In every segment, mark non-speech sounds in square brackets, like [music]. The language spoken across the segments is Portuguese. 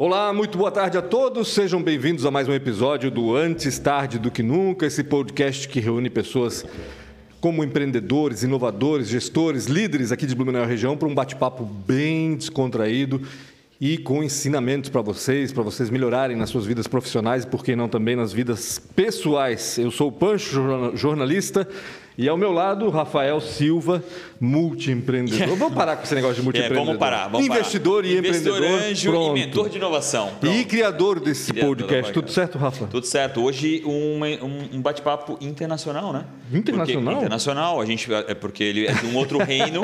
Olá, muito boa tarde a todos. Sejam bem-vindos a mais um episódio do Antes Tarde do que Nunca, esse podcast que reúne pessoas como empreendedores, inovadores, gestores, líderes aqui de Blumenau região para um bate-papo bem descontraído e com ensinamentos para vocês, para vocês melhorarem nas suas vidas profissionais e, por que não, também nas vidas pessoais. Eu sou o Pancho, jornalista, e ao meu lado, Rafael Silva, multiempreendedor. Vamos parar com esse negócio de multiempreendedor. [laughs] É, vamos parar. Vamos Investidor parar. e Investidor empreendedor. anjo pronto. e mentor de inovação. Pronto. E criador desse Criador podcast. Tudo certo, Rafa? Tudo certo. Hoje um, um- bate-papo internacional, né? Internacional? Porque, internacional. A gente é porque ele é de um outro reino.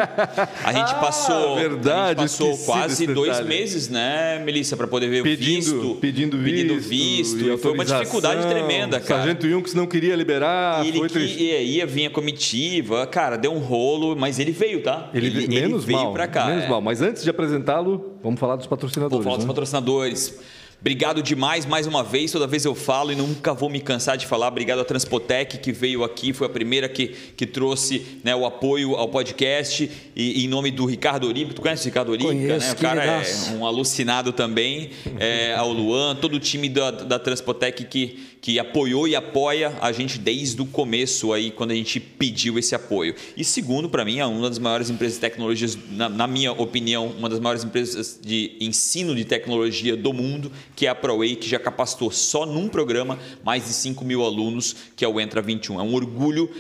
A gente [laughs] Ah, passou, verdade, a gente passou quase dois meses, né, Melissa, para poder ver Pedindo, o visto, pedindo visto. pedindo visto. e foi uma dificuldade tremenda, cara. Sargento Junks não queria liberar, E ele foi que ia, ia vir a comitiva, cara, deu um rolo, mas ele veio, tá? Ele, menos veio mal, pra cá. menos é. mal. Mas antes de apresentá-lo, vamos falar dos Vou patrocinadores. falar dos né? patrocinadores. Obrigado demais mais uma vez. Toda vez eu falo e nunca vou me cansar de falar. Obrigado à Transpotec que veio aqui, foi a primeira que, que trouxe né, o apoio ao podcast. E em nome do Ricardo Oribe, tu conhece o Ricardo Oribe? Conheço, né? O cara é um alucinado também. É, ao Luan, todo o time da, da Transpotec que, que apoiou e apoia a gente desde o começo aí, quando a gente pediu esse apoio. E segundo, para mim, é uma das maiores empresas de tecnologias, na, na minha opinião, uma das maiores empresas de ensino de tecnologia do mundo, que é a ProWay, que já capacitou só num programa mais de 5 mil alunos, que é o Entra 21. É um orgulho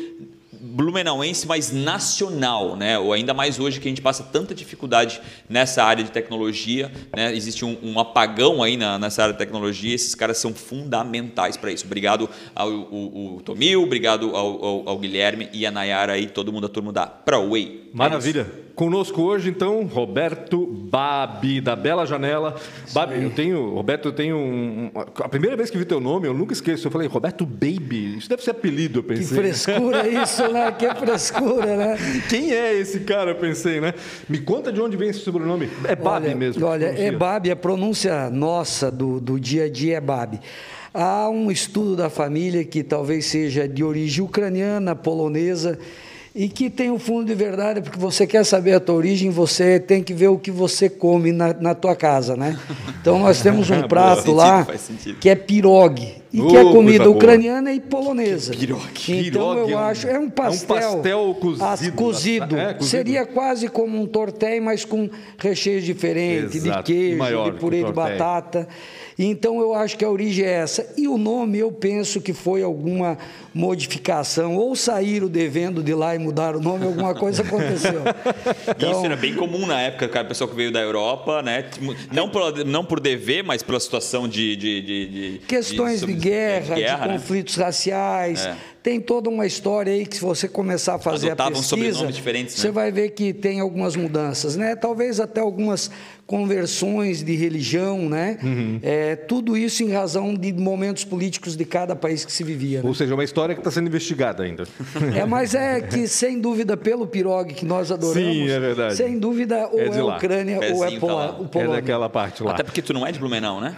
blumenauense, mas nacional, né? Ou ainda mais hoje que a gente passa tanta dificuldade nessa área de tecnologia, né? Existe um, um apagão aí na, nessa área de tecnologia. Esses caras são fundamentais para isso. Obrigado ao o, o Tomil, obrigado ao, ao- ao Guilherme e a Nayara aí, todo mundo, a turma da ProWay. É Maravilha. Conosco hoje, então, Roberto Babi, da Bela Janela. Babi, eu tenho, Roberto, eu tenho um, a primeira vez que vi teu nome, eu nunca esqueço. Eu falei, Roberto Baby, isso deve ser apelido, eu Que pensei. frescura [laughs] isso, né? Que frescura, né? Quem é esse cara, eu pensei, né? Me conta de onde vem esse sobrenome. É Babi olha, mesmo. Olha, é Babi, a pronúncia nossa do, do dia a dia é Babi. Há um estudo da família que talvez seja de origem ucraniana, polonesa, e que tem um fundo de verdade, porque você quer saber a tua origem, você tem que ver o que você come na, na tua casa, né? Então nós temos um [laughs] prato lá sentido. que é pirogue, e Oh, que é comida boa. ucraniana e polonesa. Pirogue. Então Pirogue é eu um- acho, é um pastel. é um pastel cozido. as- cozido. É, cozido. Seria quase como um tortel, mas com recheios diferentes, Exato. de queijo, Maior de purê de batata. Então eu acho que a origem é essa. E o nome eu penso que foi alguma modificação. Ou saíram devendo de lá e mudaram o nome, alguma coisa aconteceu. [laughs] E Isso era bem comum na época, cara, o pessoal que veio da Europa, né? Não por, não por dever, mas pela situação de. de, de- de- Questões de, de- guerra, de, guerra, né? conflitos raciais. É. Tem toda uma história aí que se você começar a fazer a Adotavam pesquisa, sobrenomes diferentes, né? você vai ver que tem algumas mudanças, né? Talvez até algumas conversões de religião, né? Uhum. É, tudo isso em razão de momentos políticos de cada país que se vivia. né? Ou seja, é uma história que está sendo investigada ainda. É, mas é que, sem dúvida, pelo pirogue que nós adoramos, Sim, é verdade. sem dúvida, ou É é. Ucrânia ou é Pezinho tá Pola, lá. o É Polônia. daquela parte lá. Até porque tu não é de Blumenau, né?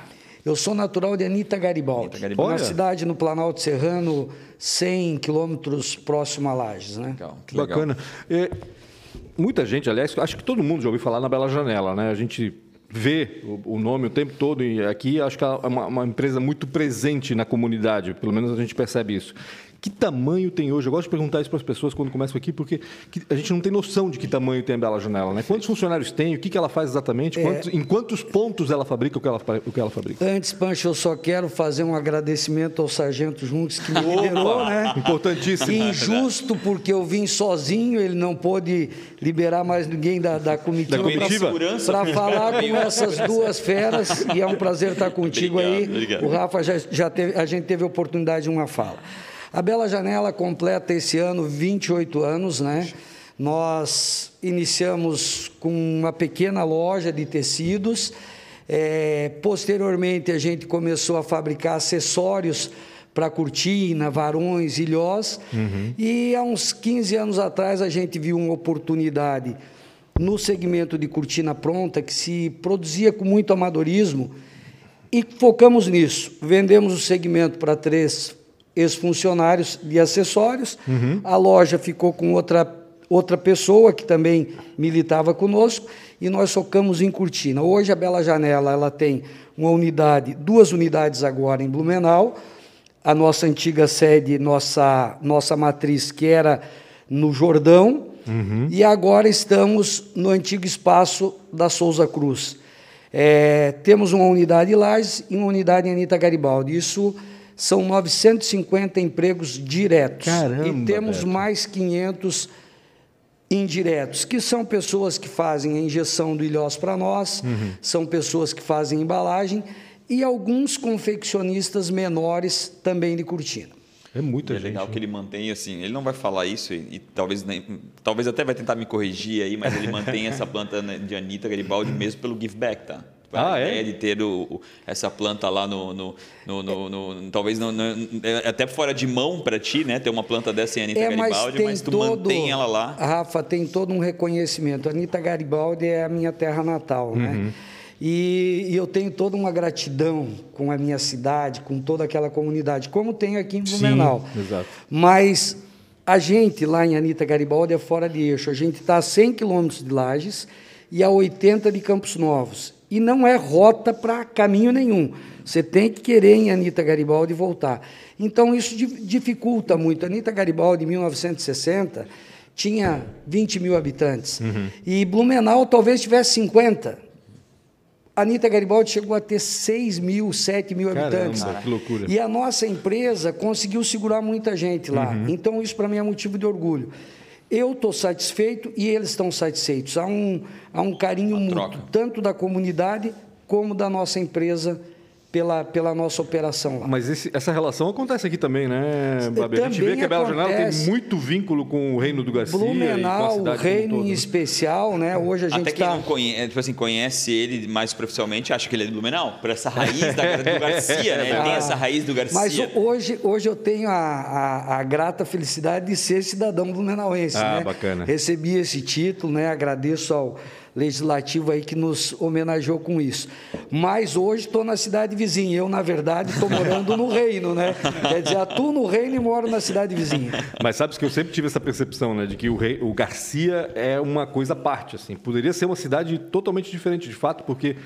Eu sou natural de Anitta Garibaldi, Anitta Garibaldi. uma cidade no Planalto Serrano, 100 quilômetros próximo a Lages. Né? Legal, que legal. Bacana. É, muita gente, aliás, acho que todo mundo já ouviu falar na Bela Janela, né? A gente vê o, nome o tempo todo e aqui acho que é uma, uma empresa muito presente na comunidade, pelo menos a gente percebe isso. Que tamanho tem hoje? Eu gosto de perguntar isso para as pessoas quando começam aqui, porque que- a gente não tem noção de que tamanho tem a Bela Janela, né? Quantos funcionários tem? O que, que ela faz É. exatamente? Quantos- em quantos pontos ela fabrica o que ela, o que ela fabrica? Antes, Pancho, eu só quero fazer um agradecimento ao Sargento Juntos que me liberou, né? Importantíssimo. Injusto, porque eu vim sozinho, ele não pôde liberar mais ninguém da, da comitiva. Da comitiva? Para falar com essas duas feras, e é um prazer estar contigo Obrigado, aí. obrigado. O Rafa já, já teve, a gente teve a oportunidade de uma fala. A Bela Janela completa esse ano 28 anos, né? Nós iniciamos com uma pequena loja de tecidos. É, posteriormente, a gente começou a fabricar acessórios para cortina, varões, ilhós. E há uns 15 anos atrás, a gente viu uma oportunidade no segmento de cortina pronta, que se produzia com muito amadorismo, e focamos nisso. Vendemos o segmento para três ex-funcionários de acessórios, a loja ficou com outra outra pessoa que também militava conosco e nós focamos em Cortina. Hoje a Bela Janela ela tem uma unidade, duas unidades agora em Blumenau, a nossa antiga sede, nossa nossa matriz que era no Jordão uhum. e agora estamos no antigo espaço da Souza Cruz. É, temos uma unidade em Lages e uma unidade em Anitta Garibaldi. Isso são 950 empregos diretos. Caramba, e temos Beto. mais 500 indiretos, que são pessoas que fazem a injeção do ilhós para nós, uhum. são pessoas que fazem embalagem e alguns confeccionistas menores também de cortina. É muita gente. É legal que ele mantém assim, ele não vai falar isso e, e, talvez nem, talvez até vai tentar me corrigir aí, mas ele mantém essa planta né, de Anitta Garibaldi mesmo pelo give back, tá? Ah, a é? ideia de ter o, o, essa planta lá no, no, no, no, no talvez no, é até fora de mão para ti, né? Ter uma planta dessa em Anitta é, Garibaldi, mas, mas tu todo, mantém ela lá. Rafa, tem todo um reconhecimento. Anitta Garibaldi é a minha terra natal, né? Uhum. E, e, eu tenho toda uma gratidão com a minha cidade, com toda aquela comunidade, como tenho aqui em Blumenau. Sim, exato. Mas a gente lá em Anitta Garibaldi é fora de eixo. A gente está a 100 quilômetros de Lages e a 80 de Campos Novos. E não é rota para caminho nenhum. Você tem que querer em Anitta Garibaldi voltar. Então, isso dificulta muito. Anitta Garibaldi, em 1960, tinha 20 mil habitantes. Uhum. E Blumenau talvez tivesse 50. A Anitta Garibaldi chegou a ter 6 mil, 7 mil Caramba, habitantes. Que loucura. E a nossa empresa conseguiu segurar muita gente lá. Uhum. Então, isso para mim é motivo de orgulho. Eu estou satisfeito e eles estão satisfeitos. Há um, há um carinho mútuo, tanto da comunidade como da nossa empresa pela, pela nossa operação lá. Mas esse, essa relação acontece aqui também, né, Babi? A gente vê que a Bela Janela tem muito vínculo com o Reino do Garcia. Blumenau, o Reino em especial, né? Hoje a gente Até quem tá... não conhece, tipo assim, conhece ele mais profissionalmente, acha que ele é de Blumenau, por essa raiz da, [laughs] do Garcia, né? Ele tem essa raiz do Garcia. Mas hoje, hoje eu tenho a, a, a grata felicidade de ser cidadão blumenauense, ah, né? bacana. Recebi esse título, né? Agradeço ao legislativo aí que nos homenageou com isso. Mas hoje estou na cidade vizinha. Eu, na verdade, estou morando no reino, né? Quer dizer, atuo no reino e moro na cidade vizinha. Mas sabes que eu sempre tive essa percepção, né? De que o, rei, o Garcia é uma coisa à parte, assim. Poderia ser uma cidade totalmente diferente, de fato, porque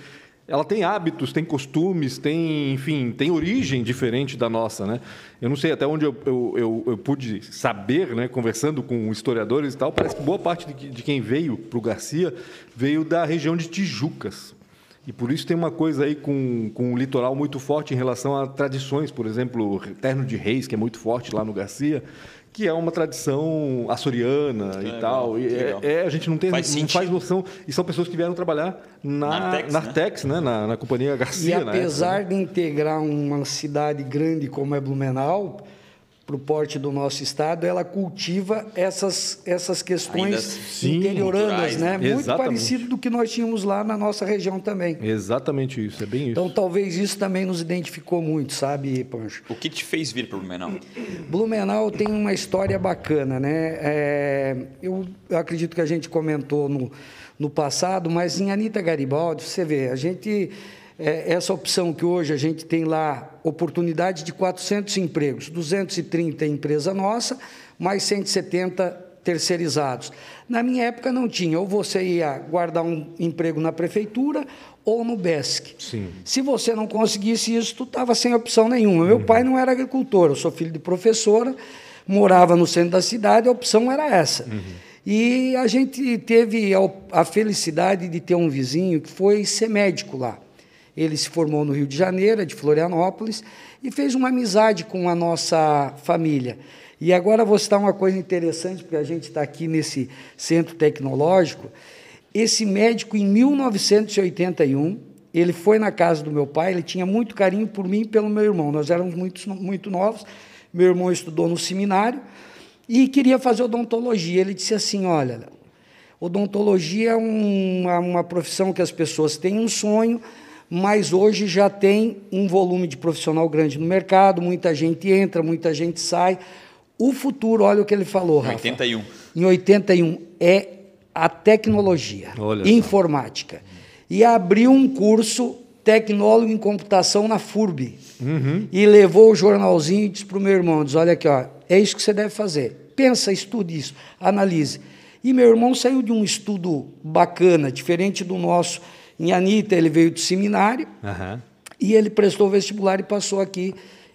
ela tem hábitos, tem costumes, tem, enfim, tem origem diferente da nossa, né? Eu não sei até onde eu, eu, eu, eu pude saber, né, conversando com historiadores e tal, parece que boa parte de, de quem veio para o Garcia veio da região de Tijucas. E por isso tem uma coisa aí com, com o litoral muito forte em relação a tradições, por exemplo, Terno de Reis, que é muito forte lá no Garcia, que é uma tradição açoriana que e tal. E é, é, a gente não tem faz não faz noção. E são pessoas que vieram trabalhar na, na Artex, na, Artex, né? né? Na, na, companhia Garcia. E apesar época, de integrar uma cidade grande como é Blumenau, para o porte do nosso estado, ela cultiva essas, essas questões sim, interioranas, né? Exatamente. Muito parecido do que nós tínhamos lá na nossa região também. Exatamente isso, é bem isso. Então, talvez isso também nos identificou muito, sabe, Pancho? O que te fez vir para Blumenau? Blumenau tem uma história bacana, né? É, eu, eu acredito que a gente comentou no, no passado, mas em Anitta Garibaldi, você vê, a gente é, essa opção que hoje a gente tem lá, oportunidade de 400 empregos, 230 empresa nossa, mais 170 terceirizados. Na minha época não tinha, ou você ia guardar um emprego na prefeitura ou no BESC. Sim. Se você não conseguisse isso, tu estava sem opção nenhuma. Meu uhum. pai não era agricultor, eu sou filho de professora, morava no centro da cidade, a opção era essa. Uhum. E a gente teve a, a felicidade de ter um vizinho que foi ser médico lá. Ele se formou no Rio de Janeiro, é de Florianópolis, e fez uma amizade com a nossa família. E agora vou citar uma coisa interessante, porque a gente está aqui nesse centro tecnológico. Esse médico, em 1981, ele foi na casa do meu pai, ele tinha muito carinho por mim e pelo meu irmão. Nós éramos muito, muito novos, meu irmão estudou no seminário e queria fazer odontologia. Ele disse assim: Olha, odontologia é uma, uma profissão que as pessoas têm um sonho, mas hoje já tem um volume de profissional grande no mercado, muita gente entra, muita gente sai. O futuro, olha o que ele falou, Rafa. Em 81. Em 81 é a tecnologia, olha informática. Só. E abriu um curso tecnólogo em computação na FURB. Uhum. E levou o jornalzinho e disse para o meu irmão, diz, olha aqui, ó, é isso que você deve fazer. Pensa, estude isso, analise. E meu irmão saiu de um estudo bacana, diferente do nosso. Em Anitta, ele veio do seminário Aham. e ele prestou o vestibular e passou aqui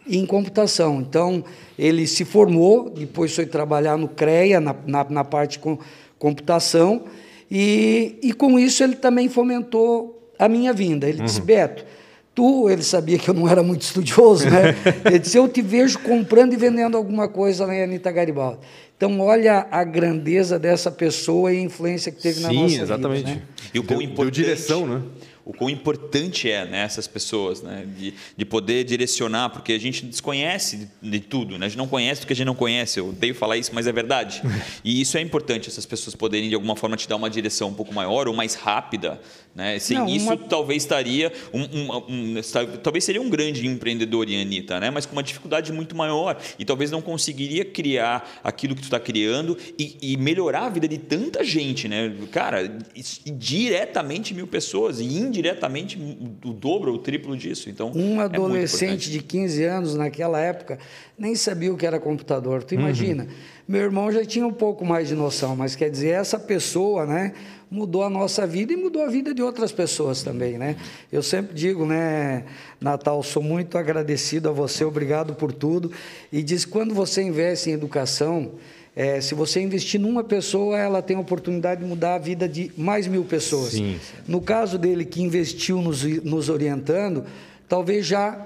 em computação. Então, ele se formou, depois foi trabalhar no CREA, na, na, na parte com computação, e, e com isso ele também fomentou a minha vinda. Ele disse, Beto, tu, ele sabia que eu não era muito estudioso, né? [laughs] Ele disse, eu te vejo comprando e vendendo alguma coisa na Anitta Garibaldi. Então, olha a grandeza dessa pessoa e a influência que teve na Sim, nossa exatamente. vida. Né? E o quão Deu- deu importante, direção, né? O quão importante é né, essas pessoas, né, de, de poder direcionar, porque a gente desconhece de, de tudo, né? a gente não conhece do que a gente não conhece. Eu odeio falar isso, mas é verdade. E isso é importante, essas pessoas poderem de alguma forma te dar uma direção um pouco maior ou mais rápida. Né? Sem Não, isso, uma- talvez estaria um, um- um- talvez seria um grande empreendedor em Anitta, né? mas com uma dificuldade muito maior e talvez não conseguiria criar aquilo que tu está criando e, e melhorar a vida de tanta gente, né? Cara, diretamente mil pessoas e indiretamente o dobro ou o triplo disso. Então, Um é adolescente importante. de 15 anos naquela época nem sabia o que era computador. Uhum. Tu imagina? Meu irmão já tinha um pouco mais de noção, mas quer dizer, essa pessoa, né, mudou a nossa vida e mudou a vida de outras pessoas também, né? Eu sempre digo, né, Natal, sou muito agradecido a você, obrigado por tudo. E diz que quando você investe em educação, eh, se você investir numa pessoa, ela tem a oportunidade de mudar a vida de mais mil pessoas. Sim. No caso dele, que investiu nos, nos orientando, talvez já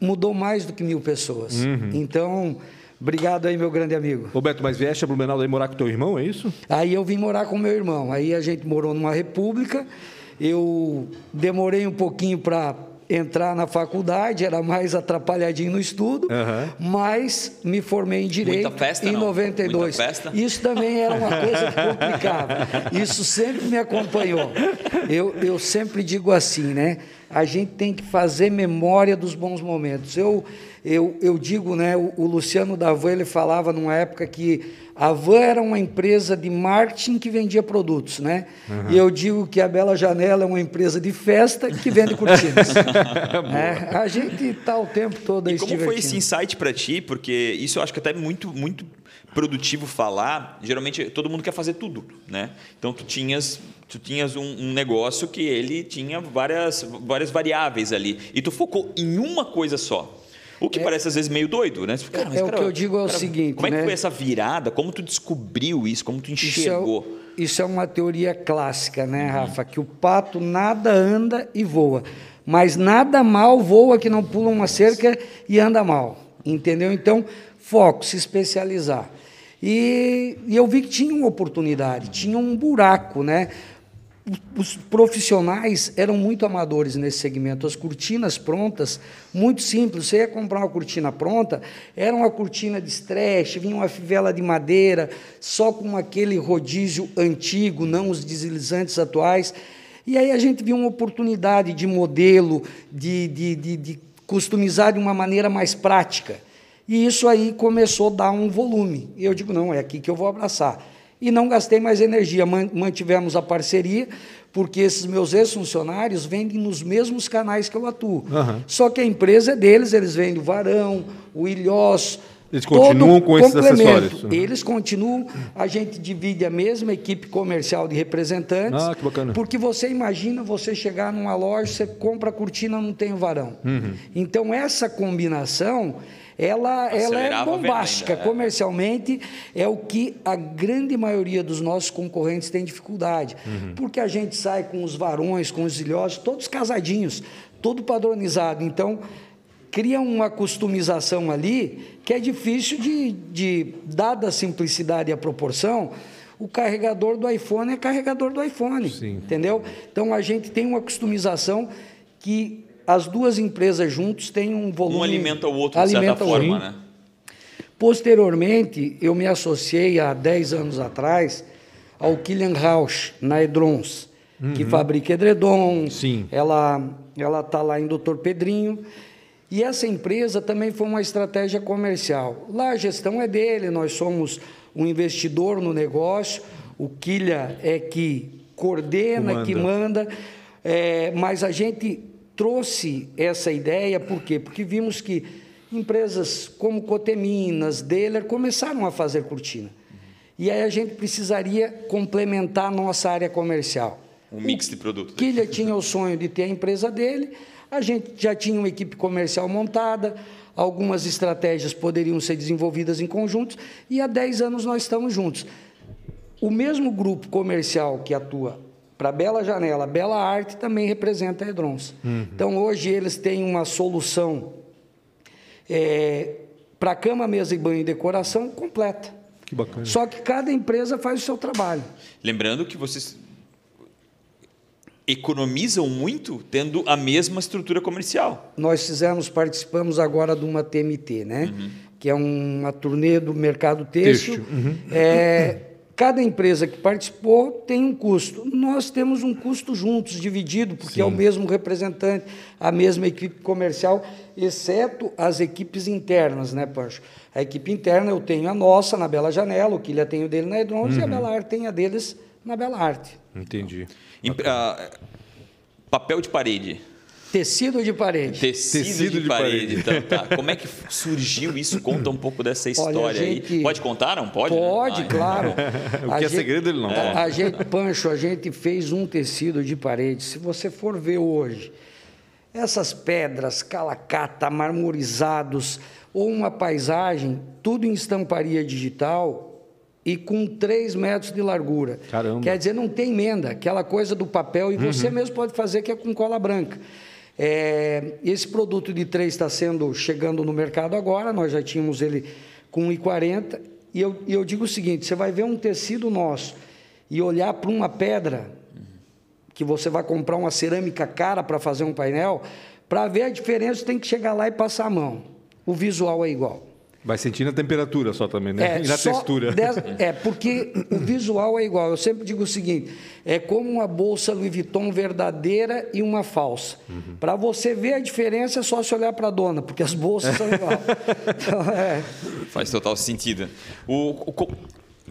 mudou mais do que mil pessoas. Uhum. Então, obrigado aí, meu grande amigo. Roberto, mas vieste a Blumenau daí morar com teu irmão, é isso? Aí eu vim morar com meu irmão. Aí a gente morou numa república. Eu demorei um pouquinho para entrar na faculdade, era mais atrapalhadinho no estudo, Aham. mas me formei em direito Muita festa, em não? 92. Muita festa? Isso também era uma coisa que complicava. Isso sempre me acompanhou. Eu, eu sempre digo assim, né? A gente tem que fazer memória dos bons momentos. Eu, eu, eu digo, né? O, o Luciano Davan, ele falava numa época que a Van era uma empresa de marketing que vendia produtos, né? E eu digo que a Bela Janela é uma empresa de festa que vende cortinas. [laughs] É, a gente está o tempo todo aí E como foi esse insight para ti? Porque isso eu acho que até é muito, muito produtivo falar. Geralmente todo mundo quer fazer tudo, né? Então tu tinhas, tu tinhas um, um negócio que ele tinha várias, várias variáveis ali e tu focou em uma coisa só. O que parece às vezes meio doido, né? Fica, É- "Cara, mas, é o cara, que eu digo é o cara, seguinte, Como é que né? foi essa virada? Como tu descobriu isso? Como tu Isso é, enxergou? isso é uma teoria clássica, né, Rafa? Que o pato nada anda e voa, mas nada mal voa que não pula uma cerca e anda mal, entendeu? Então, foco, se especializar. E, e eu vi que tinha uma oportunidade, tinha um buraco, né? Os profissionais eram muito amadores nesse segmento. As cortinas prontas, muito simples. Você ia comprar uma cortina pronta, era uma cortina de stretch, vinha uma fivela de madeira, só com aquele rodízio antigo, não os deslizantes atuais. E aí a gente viu uma oportunidade de modelo, de, de, de, de customizar de uma maneira mais prática. E isso aí começou a dar um volume. E eu digo, não, é aqui que eu vou abraçar e não gastei mais energia. Man- Mantivemos a parceria, porque esses meus ex-funcionários vendem nos mesmos canais que eu atuo. Só que a empresa é deles, eles vendem o varão, o ilhós. Eles todo continuam com esses acessórios. Uhum. Eles continuam, a gente divide a mesma equipe comercial de representantes. Ah, que bacana. Porque você imagina você chegar numa loja, você compra a cortina, não tem o varão. Uhum. Então, essa combinação, ela, ela é venda bombástica. ainda, é. Comercialmente, é o que a grande maioria dos nossos concorrentes tem dificuldade. Uhum. Porque a gente sai com os varões, com os ilhosos, todos casadinhos, todo padronizado. Então, cria uma customização ali que é difícil de, de dada a simplicidade e a proporção, o carregador do iPhone é carregador do iPhone, Sim. entendeu? Então a gente tem uma customização que as duas empresas juntos têm um volume Um alimenta o outro, de certa forma, né? Posteriormente, eu me associei há 10 anos atrás ao Killian Rausch, na Edrons, que fabrica edredom. Sim. Ela ela está lá em Doutor Pedrinho. E essa empresa também foi uma estratégia comercial. Lá a gestão é dele, nós somos um investidor no negócio. O Killian é que coordena, Comanda. que manda. É, mas a gente trouxe essa ideia, por quê? Porque vimos que empresas como Coteminas, Deller, começaram a fazer cortina. E aí a gente precisaria complementar a nossa área comercial. Um mix de produtos. Killia tinha o sonho de ter a empresa dele, a gente já tinha uma equipe comercial montada, algumas estratégias poderiam ser desenvolvidas em conjuntos, e há 10 anos nós estamos juntos. O mesmo grupo comercial que atua para Bela Janela, Bela Arte também representa a Edrons. Uhum. Então, hoje eles têm uma solução é, para cama, mesa e banho e decoração completa. Que bacana. Só que cada empresa faz o seu trabalho. Lembrando que vocês economizam muito tendo a mesma estrutura comercial. Nós fizemos, participamos agora de uma TMT, né? Uhum. Que é uma turnê do mercado têxtil. Uhum. É, cada empresa que participou tem um custo. Nós temos um custo juntos, dividido, porque Sim. é o mesmo representante, a mesma equipe comercial, exceto as equipes internas, né, Pancho? A equipe interna eu tenho a nossa na Bela Janela, o Quilha tem o dele na Edrons uhum. e a uhum. Bela Arte tem a deles na Bela Arte. Entendi. Uh, papel de parede. Tecido de parede. Tecido, Tecido de, de, parede. parede. Então, tá. Como é que surgiu isso? Conta um pouco dessa história Olha, gente... aí. Pode contar, não? Pode? Pode, né? claro. [laughs] o que é gente... segredo ele não é. A gente, Pancho, a gente fez um tecido de parede. Se você for ver hoje, essas pedras, calacata, marmorizados, ou uma paisagem, tudo em estamparia digital, e com 3 metros de largura. Caramba. Quer dizer, não tem emenda, aquela coisa do papel, e uhum. você mesmo pode fazer que é com cola branca. É, esse produto de 3 está sendo chegando no mercado agora, nós já tínhamos ele com 1,40. E eu, e eu digo o seguinte: você vai ver um tecido nosso e olhar para uma pedra, que você vai comprar uma cerâmica cara para fazer um painel, para ver a diferença, tem que chegar lá e passar a mão. O visual é igual. Vai sentindo a temperatura só também, né? É, e na textura. Dez, [laughs] é, porque o visual é igual. Eu sempre digo o seguinte: é como uma bolsa Louis Vuitton verdadeira e uma falsa. Uhum. Para você ver a diferença, é só se olhar para a dona, porque as bolsas são iguais. [laughs] Então, é. Faz total sentido. O, o,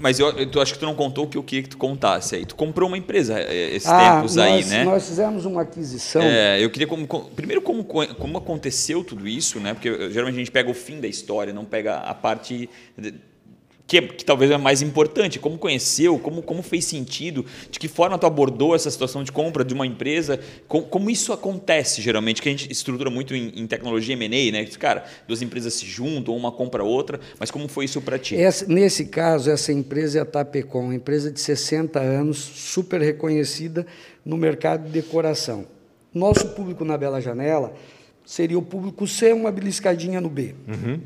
mas eu, eu acho que tu não contou o que eu queria que tu contasse aí. Tu comprou uma empresa eh, esses ah, tempos nós, aí, né? Nós fizemos uma aquisição. É, eu queria como, primeiro como, como aconteceu tudo isso, né? Porque geralmente a gente pega o fim da história, não pega a parte que, que, talvez é mais importante, como conheceu, como, como fez sentido, de que forma tu abordou essa situação de compra de uma empresa, com, como isso acontece geralmente, que a gente estrutura muito em, em tecnologia M&A, né? Cara, duas empresas se juntam, uma compra a outra, mas como foi isso para ti? Essa, nesse caso, essa empresa é a Tapecom, uma empresa de 60 anos, super reconhecida no mercado de decoração. Nosso público na Bela Janela seria o público C, uma beliscadinha no B. Uhum.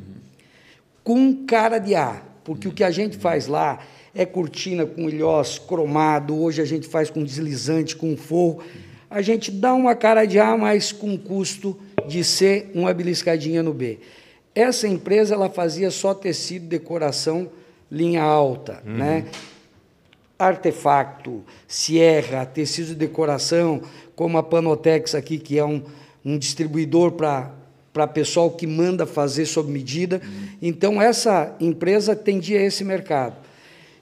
Com cara de A porque o que a gente faz lá é cortina com ilhós cromado, hoje a gente faz com deslizante, com forro. A gente dá uma cara de A, mas com custo de ser uma beliscadinha no B. Essa empresa ela fazia só tecido, decoração, linha alta, uhum. né? Artefacto, Sierra, tecido de decoração, como a Panotex aqui, que é um, um distribuidor para para pessoal que manda fazer sob medida. Então, essa empresa atendia esse mercado.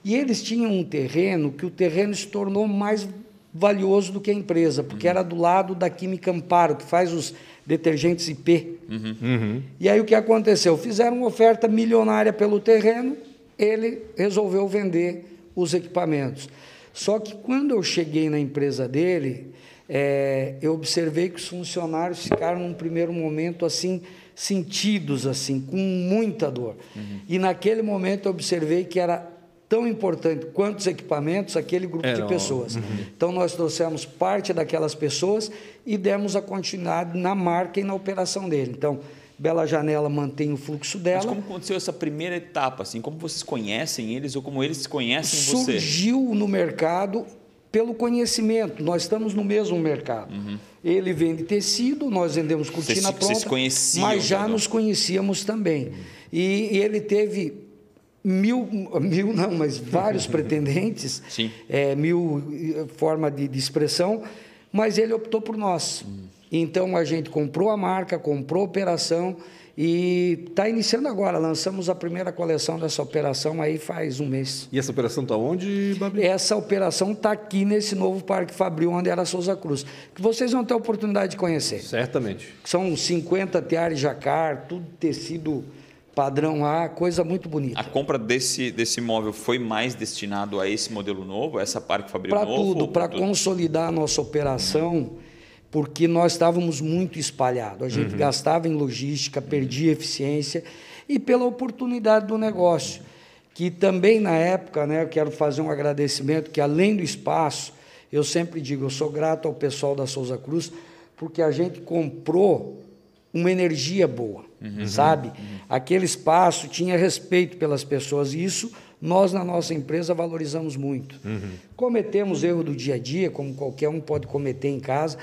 E eles tinham um terreno que o terreno se tornou mais valioso do que a empresa, porque era do lado da Química Amparo, que faz os detergentes IP. Uhum. Uhum. E aí o que aconteceu? Fizeram uma oferta milionária pelo terreno, ele resolveu vender os equipamentos. Só que quando eu cheguei na empresa dele, é, eu observei que os funcionários ficaram num primeiro momento assim sentidos assim com muita dor uhum. e naquele momento eu observei que era tão importante quanto os equipamentos aquele grupo de pessoas uhum. então nós trouxemos parte daquelas pessoas e demos a continuidade na marca e na operação dele então Bela Janela mantém o fluxo dela. Mas como aconteceu essa primeira etapa? Assim, como vocês conhecem eles ou como eles conhecem Surgiu você? Surgiu no mercado pelo conhecimento. Nós estamos no mesmo mercado. Uhum. Ele vende tecido, nós vendemos cortina vocês, pronta, vocês mas já nos conhecíamos também. Uhum. E, e, ele teve mil, mil não, mas vários [laughs] pretendentes, é, mil eh, forma de, de, expressão, mas ele optou por nós. Uhum. Então a gente comprou a marca, comprou a operação e está iniciando agora, lançamos a primeira coleção dessa operação aí faz um mês. E essa operação está onde, Babi? Essa operação está aqui nesse novo Parque Fabril, onde era Souza Cruz, que vocês vão ter a oportunidade de conhecer. Certamente. São 50 teares jacar, tudo tecido padrão A, coisa muito bonita. A compra desse, desse imóvel foi mais destinado a esse modelo novo, a essa Parque Fabril Para novo? tudo, para consolidar a nossa operação, porque nós estávamos muito espalhados. A gente Uhum. gastava em logística, perdia eficiência e pela oportunidade do negócio, que também na época, né, eu quero fazer um agradecimento que além do espaço, eu sempre digo, eu sou grato ao pessoal da Souza Cruz, porque a gente comprou uma energia boa, sabe? Aquele espaço tinha respeito pelas pessoas e isso nós na nossa empresa valorizamos muito. Cometemos erro do dia a dia, como qualquer um pode cometer em casa,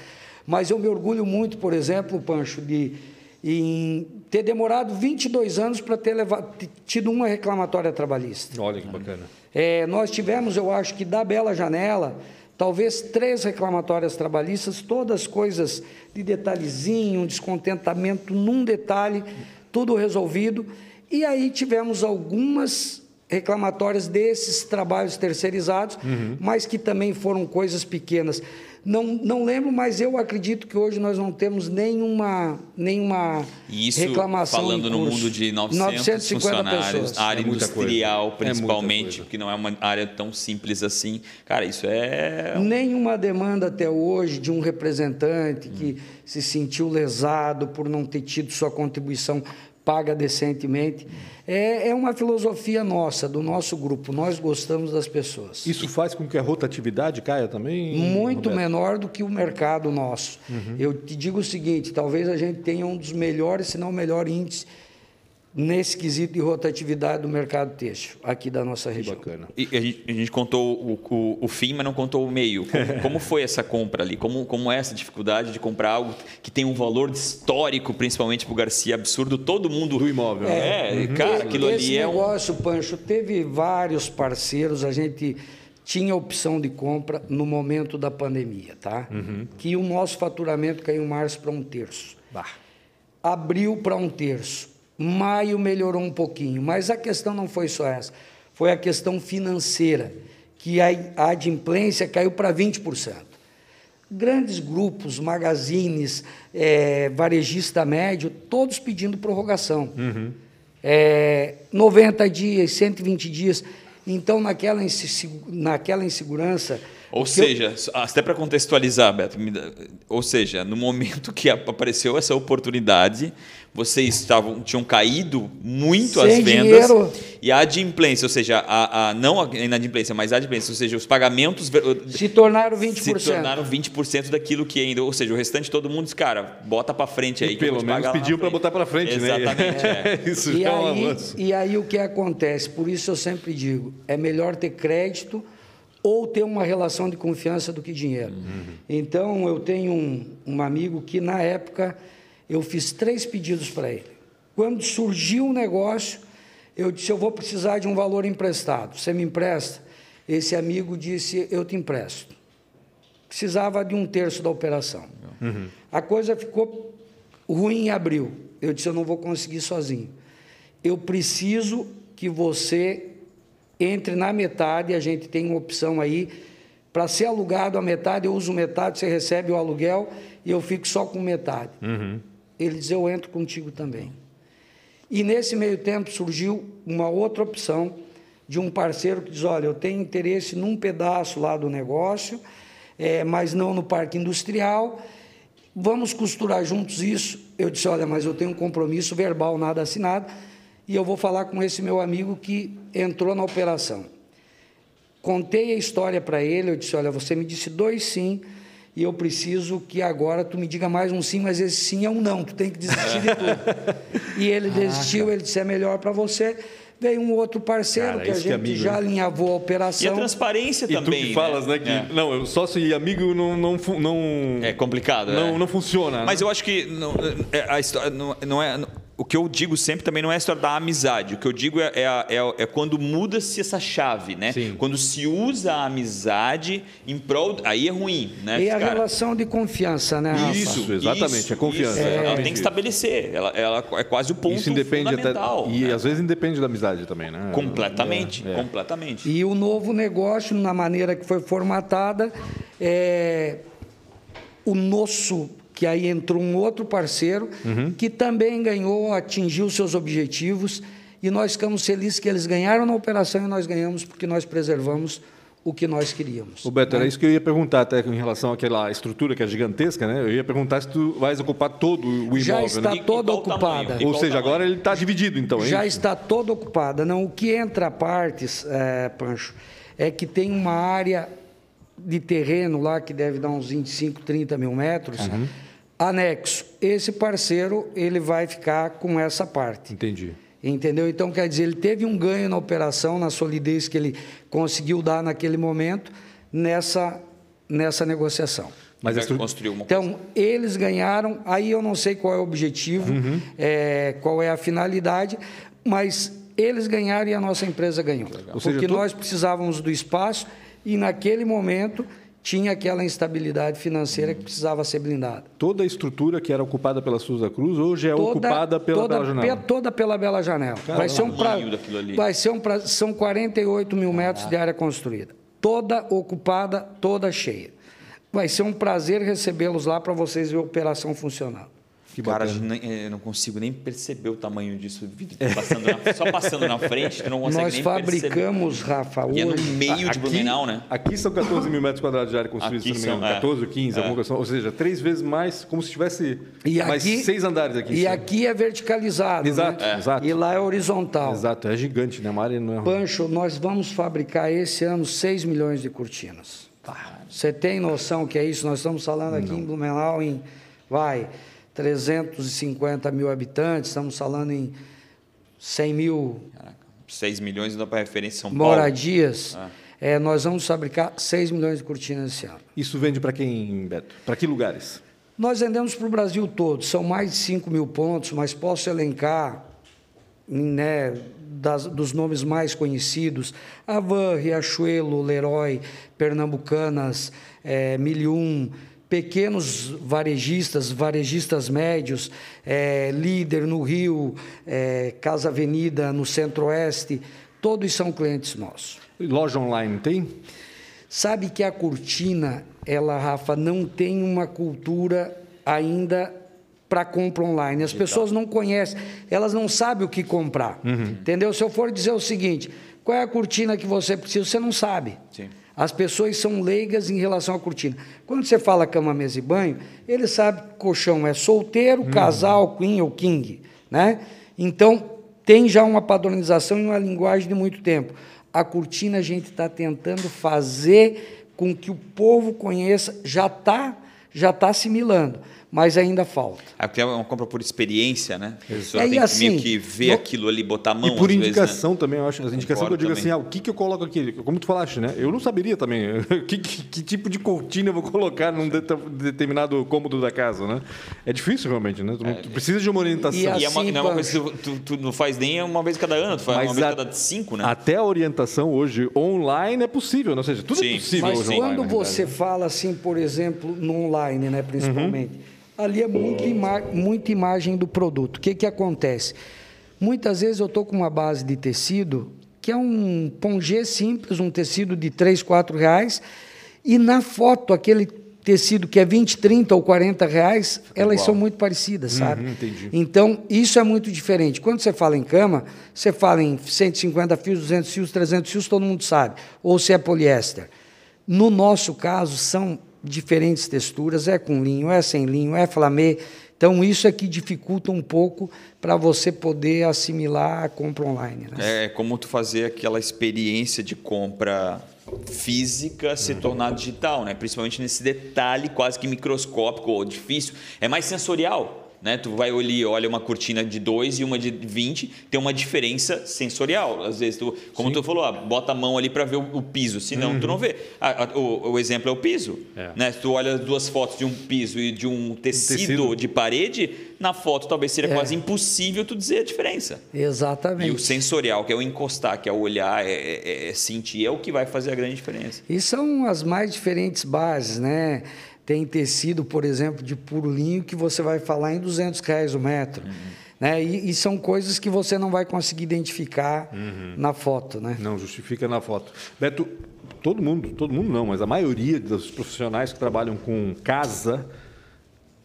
mas eu me orgulho muito, por exemplo, Pancho, de em ter demorado 22 anos para ter levado, tido uma reclamatória trabalhista. Olha que bacana. É, nós tivemos, eu acho que da Bela Janela, talvez três reclamatórias trabalhistas, todas coisas de detalhezinho, um descontentamento num detalhe, tudo resolvido. E aí tivemos algumas reclamatórias desses trabalhos terceirizados, mas que também foram coisas pequenas. Não, não lembro, mas eu acredito que hoje nós não temos nenhuma, nenhuma E isso reclamação falando em no mundo de 900 950 funcionários, pessoas. área É industrial. É principalmente, coisa. que não é uma área tão simples assim. Cara, isso é Nenhuma demanda até hoje de um representante que se sentiu lesado por não ter tido sua contribuição paga decentemente. É, é uma filosofia nossa, do nosso grupo. Nós gostamos das pessoas. Isso faz com que a rotatividade caia também? Muito Roberto? menor do que o mercado nosso. Eu te digo o seguinte: talvez a gente tenha um dos melhores, se não o melhor índice nesse quesito de rotatividade do mercado têxtil aqui da nossa região. Bacana. E a gente, a gente contou o, o, o fim, mas não contou o meio. Como, [laughs] como foi essa compra ali? Como, como é essa dificuldade de comprar algo que tem um valor histórico, principalmente para o Garcia, absurdo? Todo mundo. Do imóvel. É, cara, aquilo Esse ali é um. negócio, Pancho, teve vários parceiros, a gente tinha opção de compra no momento da pandemia, tá? Uhum. Que o nosso faturamento caiu em março para um terço. Abril para um terço. Maio melhorou um pouquinho, mas a questão não foi só essa. Foi a questão financeira, que a adimplência caiu para 20%. Grandes grupos, magazines, eh, varejista médio, todos pedindo prorrogação. É, 90 dias, 120 dias. Então, naquela, naquela insegurança. Ou que eu- seja, até para contextualizar, Beto, ou seja, no momento [laughs] que ap- apareceu essa oportunidade, vocês estavam, tinham caído muito Sem as vendas dinheiro. e a adimplência, ou seja, a, a- não a inadimplência, mas a adimplência, ou seja, os pagamentos se tornaram 20%. se tornaram 20% daquilo que ainda, ou seja, o restante todo mundo disse, cara, bota para frente aí. E pelo menos pediu para frente." botar para frente, né? Exatamente, é. [laughs] Isso E já é um aí, avanço. e aí o que acontece? Por isso eu sempre digo, é melhor ter crédito ou ter uma relação de confiança do que dinheiro. Então eu tenho um, um amigo que na época eu fiz três pedidos para ele. Quando surgiu o negócio, eu disse eu vou precisar de um valor emprestado. Você me empresta? Esse amigo disse eu te empresto. Precisava de um terço da operação. A coisa ficou ruim em abril. Eu disse eu não vou conseguir sozinho eu preciso que você entre na metade, a gente tem uma opção aí, para ser alugado a metade, eu uso metade, você recebe o aluguel e eu fico só com metade. Ele diz, eu entro contigo também. E nesse meio tempo surgiu uma outra opção de um parceiro que diz, olha, eu tenho interesse num pedaço lá do negócio, eh, mas não no parque industrial, vamos costurar juntos isso. Eu disse, olha, mas eu tenho um compromisso verbal, nada assinado, e eu vou falar com esse meu amigo que entrou na operação. Contei a história para ele, eu disse, olha, você me disse dois sim, e eu preciso que agora tu me diga mais um sim, mas esse sim é um não, tu tem que desistir de tudo. [laughs] e ele desistiu, ele disse, é melhor para você. Veio um outro parceiro Cara, que a que é gente amigo, já hein? alinhavou a E a operação. transparência E tu também. que falas, né, que É. não, eu sócio e amigo não não não É complicado, não, é. não funciona. Mas né? eu acho que não, é, a história não, não é. O que eu digo sempre também não é a história da amizade. O que eu digo é, é, a- é- é quando muda-se essa chave, né? Sim. Quando se usa a amizade em prol. Aí é ruim, né? E a Cara, relação de confiança, né, Rafa? Isso, exatamente, a confiança. isso. Ela tem que isso. estabelecer. Ela, ela é quase o ponto Isso independe até, fundamental. e né? às vezes independe da amizade também, né? Completamente, É, é. completamente. E o novo negócio, na maneira que foi formatada, é, o nosso que aí entrou um outro parceiro que também ganhou, atingiu seus objetivos e nós ficamos felizes que eles ganharam na operação e nós ganhamos porque nós preservamos o que nós queríamos. O Beto, era isso que eu ia perguntar até em relação àquela estrutura que é gigantesca, né? Eu ia perguntar se tu vais ocupar todo o imóvel. Já né? está e toda tamanho? ocupada. E Ou seja, tamanho? agora ele está dividido, então, é Já isso? está toda ocupada. Não, o que entra a partes, é, Pancho, é que tem uma área de terreno lá que deve dar uns 25, 30 mil metros, anexo. Esse parceiro ele vai ficar com essa parte. Entendi. Entendeu? Então, quer dizer, ele teve um ganho na operação, na solidez que ele conseguiu dar naquele momento, nessa, nessa negociação. Mas Vai construir uma coisa. Então, eles ganharam, aí eu não sei qual é o objetivo, Uhum. é, qual é a finalidade, mas eles ganharam e a nossa empresa ganhou. Ou seja, Porque tu- nós precisávamos do espaço e naquele momento tinha aquela instabilidade financeira que precisava ser blindada. Toda a estrutura que era ocupada pela Souza Cruz hoje é ocupada pela toda, Bela Janela. pe- Toda pela Bela Janela. vai ser um pra, vai ser um pra, são 48 mil metros de área construída. Toda ocupada, toda cheia. Vai ser um prazer recebê-los lá para vocês verem a operação funcionando. Que Cara, bacana. nem- eh, eu não consigo nem perceber o tamanho disso. [laughs] Passando na- só passando na frente, tu não consegue Nós nem fabricamos, Rafa, perceber. E é no hoje. meio de Blumenau, né? Aqui são 14 mil metros quadrados de área construída, Aqui se não me engano. é. 14 ou 15, alguma coisa. Ou seja, três vezes mais, como se tivesse E mais aqui, seis andares aqui. E aqui é verticalizado. Exato, né? é. exato. E lá é horizontal. Exato, é gigante, né? A área não é... Pancho, nós vamos fabricar esse ano 6 milhões de cortinas. Você tem noção que é isso? Nós estamos falando aqui em Blumenau em, vai, 350 mil habitantes, estamos falando em 100 mil Caraca, 6 milhões não dá para referência São Paulo. moradias. É, nós vamos fabricar 6 milhões de cortinas esse ano. Isso vende para quem, Beto? Para que lugares? Nós vendemos para o Brasil todo, são mais de 5 mil pontos, mas posso elencar né, das- dos nomes mais conhecidos: Avan, Riachuelo, Leroy, Pernambucanas, é, Milium, pequenos varejistas, varejistas médios, é, Líder no Rio, é, Casa Avenida no Centro-Oeste, todos são clientes nossos. Loja online tem? Sabe que a cortina, ela, Rafa, não tem uma cultura ainda para compra online. As pessoas não conhecem, elas não sabem o que comprar. Entendeu? Se eu for dizer o seguinte, qual é a cortina que você precisa, você não sabe. Sim. As pessoas são leigas em relação à cortina. Quando você fala cama, mesa e banho, ele sabe que colchão é solteiro, casal, queen ou king, né? Então, tem já uma padronização e uma linguagem de muito tempo. A cortina a gente está tentando fazer com que o povo conheça, já está já tá assimilando, mas ainda falta. É porque é uma compra por experiência, né? A pessoa É, tem que assim, meio que ver no- aquilo ali, botar a mão E por às vezes, né? indicação também, eu acho. A indicação que eu digo também. assim, ah, o que, que eu coloco aqui? Como tu falaste, né? Eu não saberia também. [laughs] que, que, que tipo de cortina eu vou colocar num det- determinado cômodo da casa, né? É difícil realmente, né? Tu, não- tu precisa de uma orientação. E a- E é uma, Assim, não é uma coisa que tu, tu- não faz nem uma vez cada ano, tu faz uma Mas vez a- cada cinco, né? Até a orientação hoje online é possível, ou seja, tudo é Sim, possível Mas hoje quando online, você fala assim, por exemplo, no online, né, principalmente, ali é muita, ima- muita imagem do produto. O que, que acontece? Muitas vezes eu estou com uma base de tecido que é um pongê simples, um tecido de 3, 4 reais, e na foto, aquele tecido que é 20, 30 ou 40 reais, elas são muito parecidas, sabe? entendi. Então, isso é muito diferente. Quando você fala em cama, você fala em 150 fios, 200 fios, 300 fios, todo mundo sabe. Ou se é poliéster. No nosso caso, são diferentes texturas, é com linho, é sem linho, é flamê. Então, isso é que dificulta um pouco para você poder assimilar a compra online. Né? É como tu fazer aquela experiência de compra física se tornar digital, né? Principalmente nesse detalhe quase que microscópico ou difícil. É mais sensorial. Né? Tu vai ali, olha uma cortina de 2 e uma de 20, tem uma diferença sensorial. Às vezes, tu, como tu falou, ah, bota a mão ali para ver o, o piso, senão tu não vê. Ah, ah, o, o exemplo é o piso. É. Né? Se tu olha as duas fotos de um piso e de um tecido, tecido. de parede, na foto talvez seja É. quase impossível tu dizer a diferença. E Exatamente. o sensorial, que é o encostar, que é o olhar, é, é- é sentir, é o que vai fazer a grande diferença. E são as mais diferentes bases, né? Tem tecido, por exemplo, de puro linho que você vai falar em 200 reais o metro. Né? E, e são coisas que você não vai conseguir identificar na foto, né? Não justifica na foto. Beto, todo mundo, todo mundo não, mas a maioria dos profissionais que trabalham com casa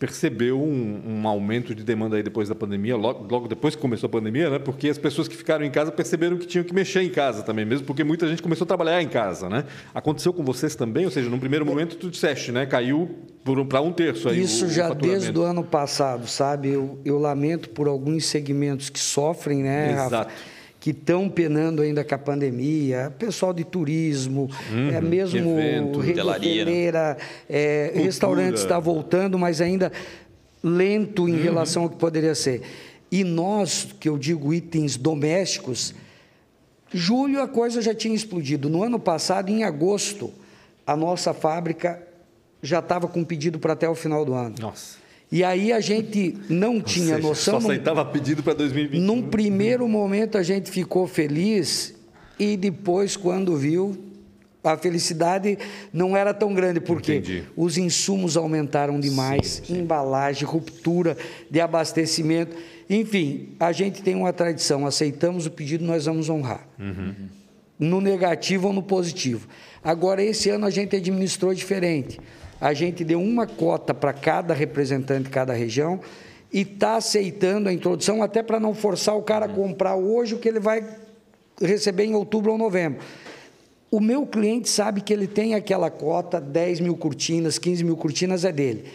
percebeu um, um, aumento de demanda aí depois da pandemia, logo, logo, depois que começou a pandemia, né? Porque as pessoas que ficaram em casa perceberam que tinham que mexer em casa também, mesmo porque muita gente começou a trabalhar em casa, né? Aconteceu com vocês também, ou seja, num primeiro momento tu disseste, né? Caiu para um terço aí. Isso o, já o desde o ano passado, sabe? Eu, eu lamento por alguns segmentos que sofrem, né, Exato. Rafa? Que estão penando ainda com a pandemia, pessoal de turismo, uhum, é mesmo rede hoteleira, é, restaurante está voltando, mas ainda lento em uhum. relação ao que poderia ser. E nós, que eu digo itens domésticos, julho a coisa já tinha explodido. No ano passado, em agosto, a nossa fábrica já estava com pedido para até o final do ano. Nossa. E aí a gente não tinha seja, noção. Só aceitava pedido para 2020. Num primeiro momento a gente ficou feliz e depois, quando viu, a felicidade não era tão grande, porque Entendi. os insumos aumentaram demais, sim, sim. embalagem, ruptura de abastecimento. Enfim, a gente tem uma tradição, aceitamos o pedido, nós vamos honrar. Uhum. No negativo ou no positivo. Agora, esse ano a gente administrou diferente a gente deu uma cota para cada representante de cada região e está aceitando a introdução, até para não forçar o cara a comprar hoje o que ele vai receber em outubro ou novembro. O meu cliente sabe que ele tem aquela cota, 10 mil cortinas, 15 mil cortinas é dele.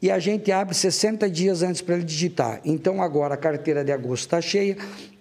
E a gente abre 60 dias antes para ele digitar. Então, agora a carteira de agosto está cheia,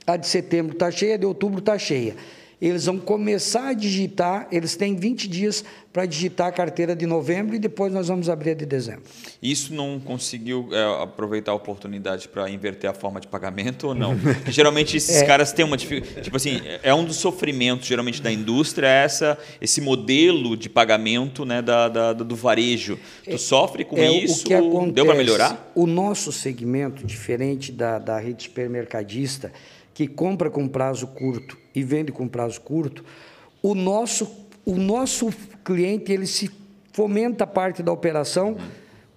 a de setembro está cheia, a de outubro está cheia eles vão começar a digitar, eles têm 20 dias para digitar a carteira de novembro e depois nós vamos abrir a de dezembro. Isso não conseguiu é, aproveitar a oportunidade para inverter a forma de pagamento ou não? Porque, geralmente esses [laughs] é, caras têm uma dificuldade. Tipo assim, é um dos sofrimentos geralmente da indústria é essa, esse modelo de pagamento né, da, da do varejo. Tu sofre com é, isso? O que acontece, Deu para melhorar? O nosso segmento, diferente da, da rede supermercadista, que compra com prazo curto e vende com prazo curto, o nosso, o nosso cliente ele se fomenta parte da operação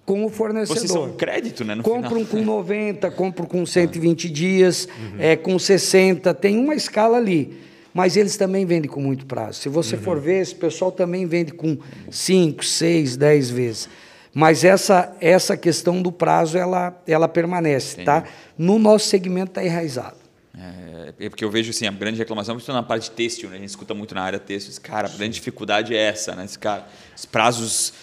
com o fornecedor. Vocês são crédito, né? No compram final. com [laughs] 90, compram com 120 dias, uhum. é, com 60, tem uma escala ali. Mas eles também vendem com muito prazo. Se você uhum. for ver, esse pessoal também vende com 5, 6, 10 vezes. Mas essa, essa questão do prazo, ela, ela permanece, tá? Entendi. tá? No nosso segmento está enraizado. É, é, porque eu vejo assim, a grande reclamação, principalmente na parte têxtil, né? a gente escuta muito na área têxtil, cara, a grande dificuldade é essa, né? Esse cara, os prazos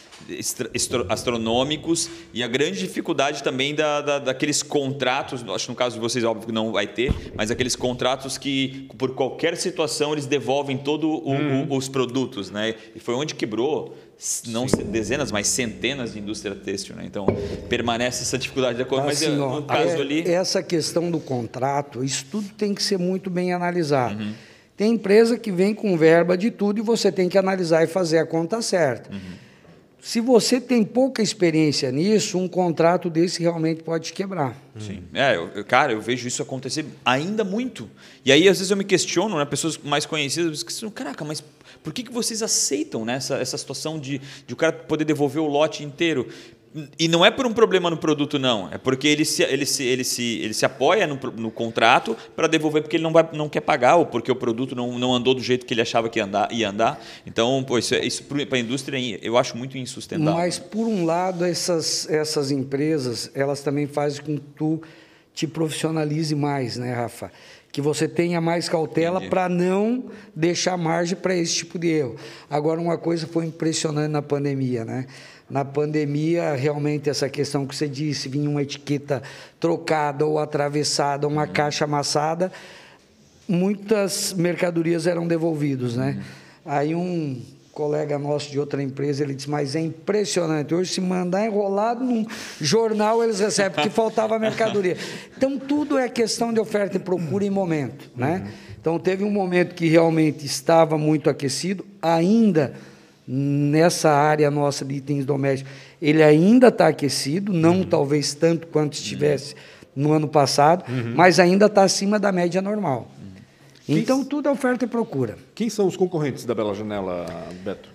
astronômicos e a grande dificuldade também da, da, daqueles contratos, acho que no caso de vocês, óbvio que não vai ter, mas aqueles contratos que, por qualquer situação, eles devolvem todos uhum. os produtos. Né? E foi onde quebrou não Sim. dezenas, mas centenas de indústria têxtil. Né? Então, permanece essa dificuldade da coisa. Assim, mas ó, no caso é, ali. Essa questão do contrato, isso tudo tem que ser muito bem analisado. Uhum. Tem empresa que vem com verba de tudo e você tem que analisar e fazer a conta certa. Uhum. Se você tem pouca experiência nisso, um contrato desse realmente pode quebrar. Sim. É, eu, cara, eu vejo isso acontecer ainda muito. E aí, às vezes, eu me questiono, né? Pessoas mais conhecidas, questionam, caraca, mas por que, que vocês aceitam né, essa, essa situação de, de o cara poder devolver o lote inteiro? E não é por um problema no produto, não. É porque ele se, ele se, ele se, ele se apoia no, no contrato para devolver porque ele não, vai, não quer pagar ou porque o produto não, não andou do jeito que ele achava que ia andar. Ia andar. Então, pô, isso, isso para a indústria eu acho muito insustentável. Mas, por um lado, essas, essas empresas elas também fazem com que tu te profissionalize mais, né, Rafa? que você tenha mais cautela para não deixar margem para esse tipo de erro. Agora, uma coisa foi impressionante na pandemia, né? Na pandemia, realmente, essa questão que você disse, vinha uma etiqueta trocada ou atravessada, uma uhum. caixa amassada, muitas mercadorias eram devolvidas, né? Uhum. Aí um colega nosso de outra empresa, ele disse, mas é impressionante, hoje se mandar enrolado num jornal, eles recebem, porque faltava mercadoria. [laughs] Então, tudo é questão de oferta e procura em momento, né? Uhum. Então, teve um momento que realmente estava muito aquecido, ainda nessa área nossa de itens domésticos, ele ainda está aquecido, não uhum. talvez tanto quanto estivesse uhum. no ano passado, uhum. mas ainda está acima da média normal. Uhum. Então, tudo é oferta e procura. Quem são os concorrentes da Bela Janela, Beto?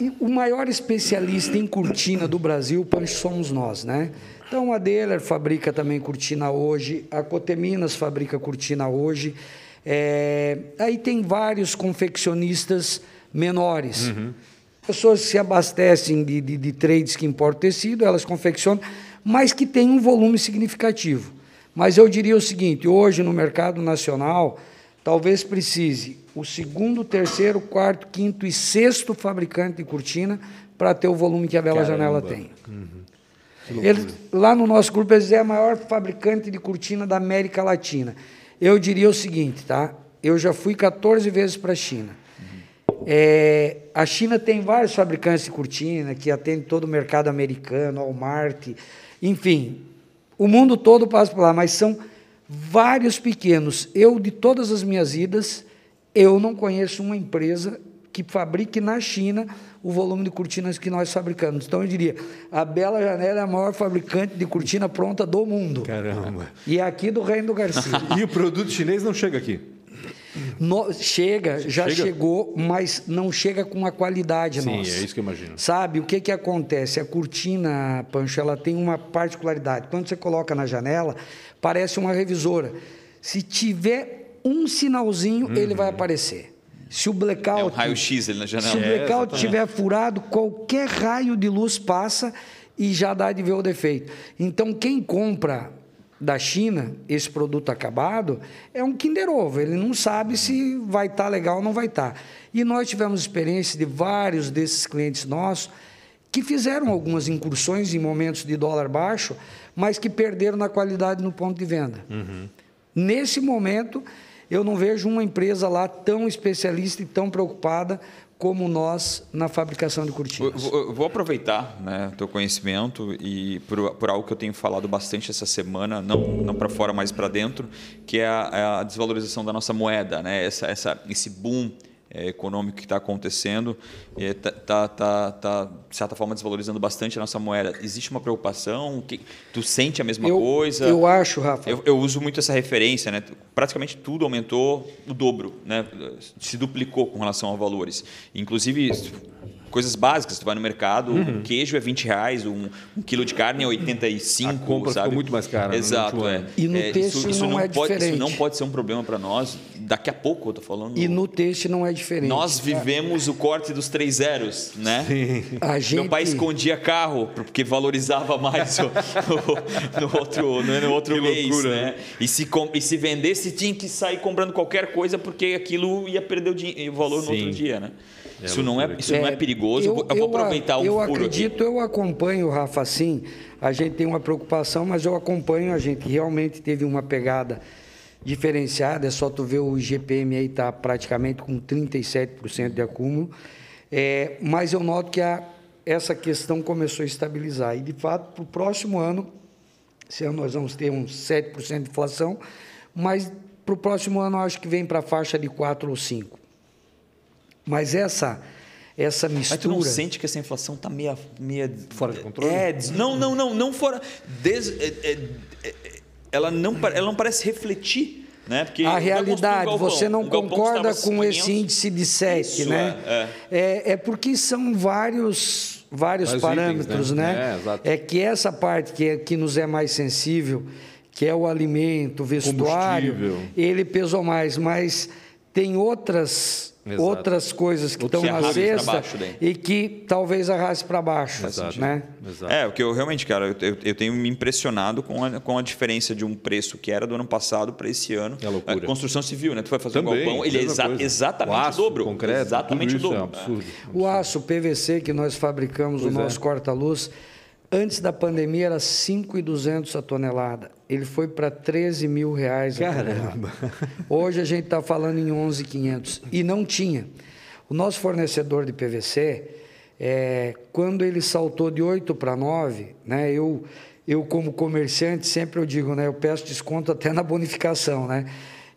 E o maior especialista em cortina do Brasil, Pancho, somos nós, né? Então, a Deller fabrica também cortina hoje, a Coteminas fabrica cortina hoje. É... Aí tem vários confeccionistas menores. Uhum. Pessoas se abastecem de, de, de, trades que importam tecido, elas confeccionam, mas que tem um volume significativo. Mas eu diria o seguinte: hoje no mercado nacional, talvez precise o segundo, terceiro, quarto, quinto e sexto fabricante de cortina para ter o volume que a Bela Caramba. Janela tem. Ele, lá no nosso grupo, eles é a maior fabricante de cortina da América Latina. Eu diria o seguinte, tá? Eu já fui 14 vezes para a China. É, a China tem vários fabricantes de cortina que atendem todo o mercado americano, Walmart, enfim, o mundo todo passa por lá, mas são vários pequenos. Eu, de todas as minhas idas, eu não conheço uma empresa que fabrique na China o volume de cortinas que nós fabricamos. Então, eu diria, a Bela Janela é a maior fabricante de cortina pronta do mundo. Caramba. E é aqui do Reino do Garcia. [laughs] E o produto chinês não chega aqui. No- chega, já Chega? chegou, mas não chega com a qualidade Sim, nossa. é isso que eu imagino. Sabe, o que, que acontece? A cortina, Pancho, ela tem uma particularidade. Quando você coloca na janela, parece uma revisora. Se tiver um sinalzinho, ele vai aparecer. Se o É um blackout... raio-x ali na se o janela. É, blackout estiver furado, qualquer raio de luz passa e já dá de ver o defeito. Então, quem compra da China esse produto acabado é um Kinder Ovo. Ele não sabe se vai estar legal ou não vai estar. E nós tivemos experiência de vários desses clientes nossos que fizeram algumas incursões em momentos de dólar baixo, mas que perderam na qualidade no ponto de venda. Nesse momento, eu não vejo uma empresa lá tão especialista e tão preocupada como nós na fabricação de cortinas. vou, vou aproveitar né, teu conhecimento e por, por algo que eu tenho falado bastante essa semana, não, não para fora, mas para dentro, que é a, é a desvalorização da nossa moeda, né? essa, essa, esse boom eh, econômico que está acontecendo, está, tá, tá, tá, de certa forma, desvalorizando bastante a nossa moeda. Existe uma preocupação? Que, tu sente a mesma eu, coisa? eu acho, Rafa, Eu, eu uso muito essa referência, né? Praticamente tudo aumentou o dobro, né? Se duplicou com relação a valores. Inclusive coisas básicas, tu vai no mercado, um queijo é 20 reais, um, um quilo de carne é 85, A compra sabe? ficou muito mais cara, né, no Exato, é. E no É, têxtil não é pode, Isso diferente. não pode ser um problema para nós. Daqui a pouco eu tô falando. e no texto não é diferente. Nós vivemos o corte dos três zeros, né? A gente, Meu pai escondia carro porque valorizava mais o, [laughs] no outro, no, no outro Que mês, loucura, né? né? E se, com- e se vendesse, tinha que sair comprando qualquer coisa porque aquilo ia perder o, o valor no Sim. outro dia, né? É isso não é, isso não é perigoso. Eu, vou- eu vou aproveitar o eu acredito, eu acompanho, Rafa, sim. A gente tem uma preocupação, mas eu acompanho, a gente realmente teve uma pegada diferenciada. É só tu ver o IGPM aí está praticamente com 37% de acúmulo. É, mas eu noto que a, essa questão começou a estabilizar. E, de fato, para o próximo ano, esse ano nós vamos ter uns 7% de inflação, mas para o próximo ano eu acho que vem para a faixa de 4 ou 5. Mas essa, essa Mas tu mistura. não sente que essa inflação está meia, meia Fora de controle? É, des- não, não, não, não fora. des- é, é, é, ela não, ela não parece refletir, né? Porque a um realidade, galpão. você não concorda com 500, esse índice de 7, Isso, né? é, É, é porque são vários, vários, Vários parâmetros, itens, né? né? É. É que essa parte que, é- que nos é mais sensível, que é o alimento, o vestuário, ele pesou mais, mas tem outras, Exato. outras coisas que Outros estão na cesta e que talvez arraste para baixo, Exato. né? Exato. É, o que eu realmente, cara, eu, eu- eu tenho me impressionado com a, com a diferença de um preço que era do ano passado para esse ano. É loucura. A construção civil, né? Tu vai fazer Também, um galpão, ele é exa- coisa. exatamente O aço, o dobro. concreto, exatamente tudo o isso dobro. É um absurdo. O aço PVC que nós fabricamos, Pois o é. nosso corta-luz, antes da pandemia era 5,200 a tonelada. Ele foi para 13 mil reais a tonelada. Hoje a gente está falando em 11,500. E não tinha. O nosso fornecedor de PVC, é, quando ele saltou de 8 para 9, né, eu, eu como comerciante sempre eu digo, né, eu peço desconto até na bonificação, né?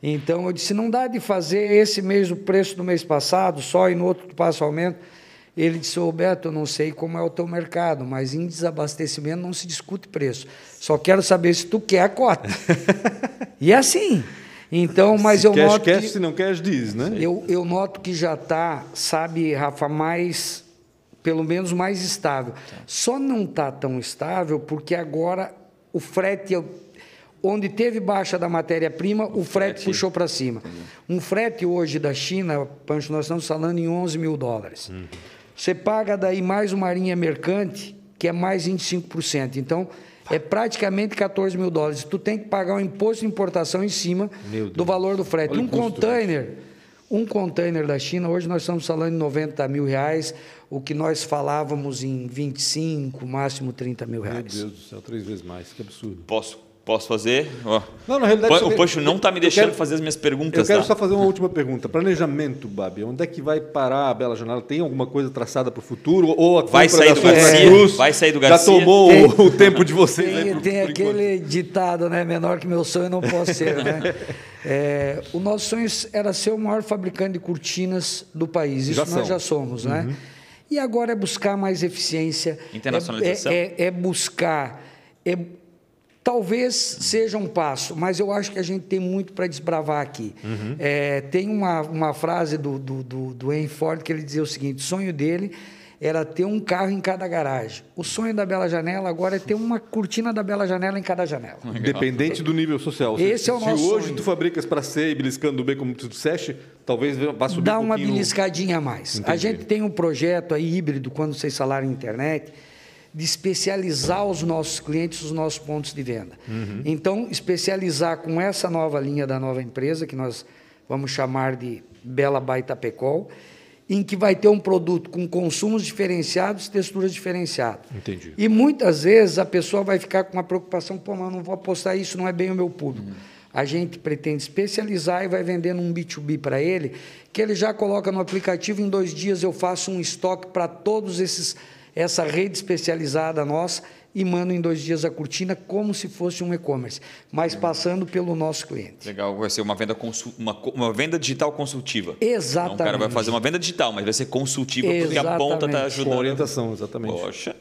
Então eu disse, não dá de fazer esse mês o preço do mês passado, só e no outro tu passa aumento. Ele disse, Roberto, eu não sei como é o teu mercado, mas em desabastecimento não se discute preço. Só quero saber se tu quer a cota. [laughs] e é assim. Então, mas se eu queres, noto queres, que... se não queres, diz, né? Eu, eu noto que já está, sabe, Rafa, mais, pelo menos mais estável. Só não está tão estável porque agora o frete, onde teve baixa da matéria-prima, o frete puxou para cima. Um frete hoje da China, Pancho, nós estamos falando em 11 mil dólares. Você paga daí mais uma linha mercante, que é mais 25%. Então, é praticamente 14 mil dólares. Tu tem que pagar um imposto de importação em cima do valor do frete. Olha um container, um container da China, hoje nós estamos falando em 90 mil reais, o que nós falávamos em 25, máximo 30 mil reais. Meu Deus do céu, três vezes mais, que absurdo. Posso Posso fazer? Oh. Não, na realidade. O Poxo não está me deixando quero, fazer as minhas perguntas. Eu quero tá? só fazer uma última pergunta. Planejamento, Babi. Onde é que vai parar a Bela Janela? Tem alguma coisa traçada para o futuro? Ou a vai sair do Garcia? Cruz vai sair do Garcia? Já tomou tem, o tempo de vocês? Tem, né, tem aquele enquanto. ditado, né? Menor que meu sonho não pode ser, né? [laughs] É, o nosso sonho era ser o maior fabricante de cortinas do país. Isso já nós já somos, né? Uhum. E agora é buscar mais eficiência. Internacionalização. É, é, é buscar. É, Talvez seja um passo, mas eu acho que a gente tem muito para desbravar aqui. Uhum. É, tem uma, uma frase do, do, do, do Henry Ford que ele dizia o seguinte: o sonho dele era ter um carro em cada garagem. O sonho da Bela Janela agora é ter uma cortina da Bela Janela em cada janela. Independente do nível social. Esse se, é o nosso Se hoje sonho. tu fabricas para ser e beliscando bem, como tu disseste, talvez vá subir Dá um uma pouquinho... beliscadinha a mais. Entendi. A gente tem um projeto aí híbrido, quando vocês falaram em internet, de especializar os nossos clientes, os nossos pontos de venda. Uhum. Então, especializar com essa nova linha da nova empresa, que nós vamos chamar de Bela Baita Pecol, em que vai ter um produto com consumos diferenciados, texturas diferenciadas. Entendi. E muitas vezes a pessoa vai ficar com uma preocupação, pô, mas não vou apostar isso, não é bem o meu público. Uhum. A gente pretende especializar e vai vendendo um B2B para ele, que ele já coloca no aplicativo, em dois dias eu faço um estoque para todos esses essa rede especializada nossa e mando em dois dias a cortina como se fosse um e-commerce, mas passando pelo nosso cliente. Legal, vai ser uma venda, uma, uma venda digital consultiva. Exatamente. Então, o cara vai fazer uma venda digital, mas vai ser consultiva exatamente. porque a ponta está ajudando. Com orientação, exatamente. Poxa.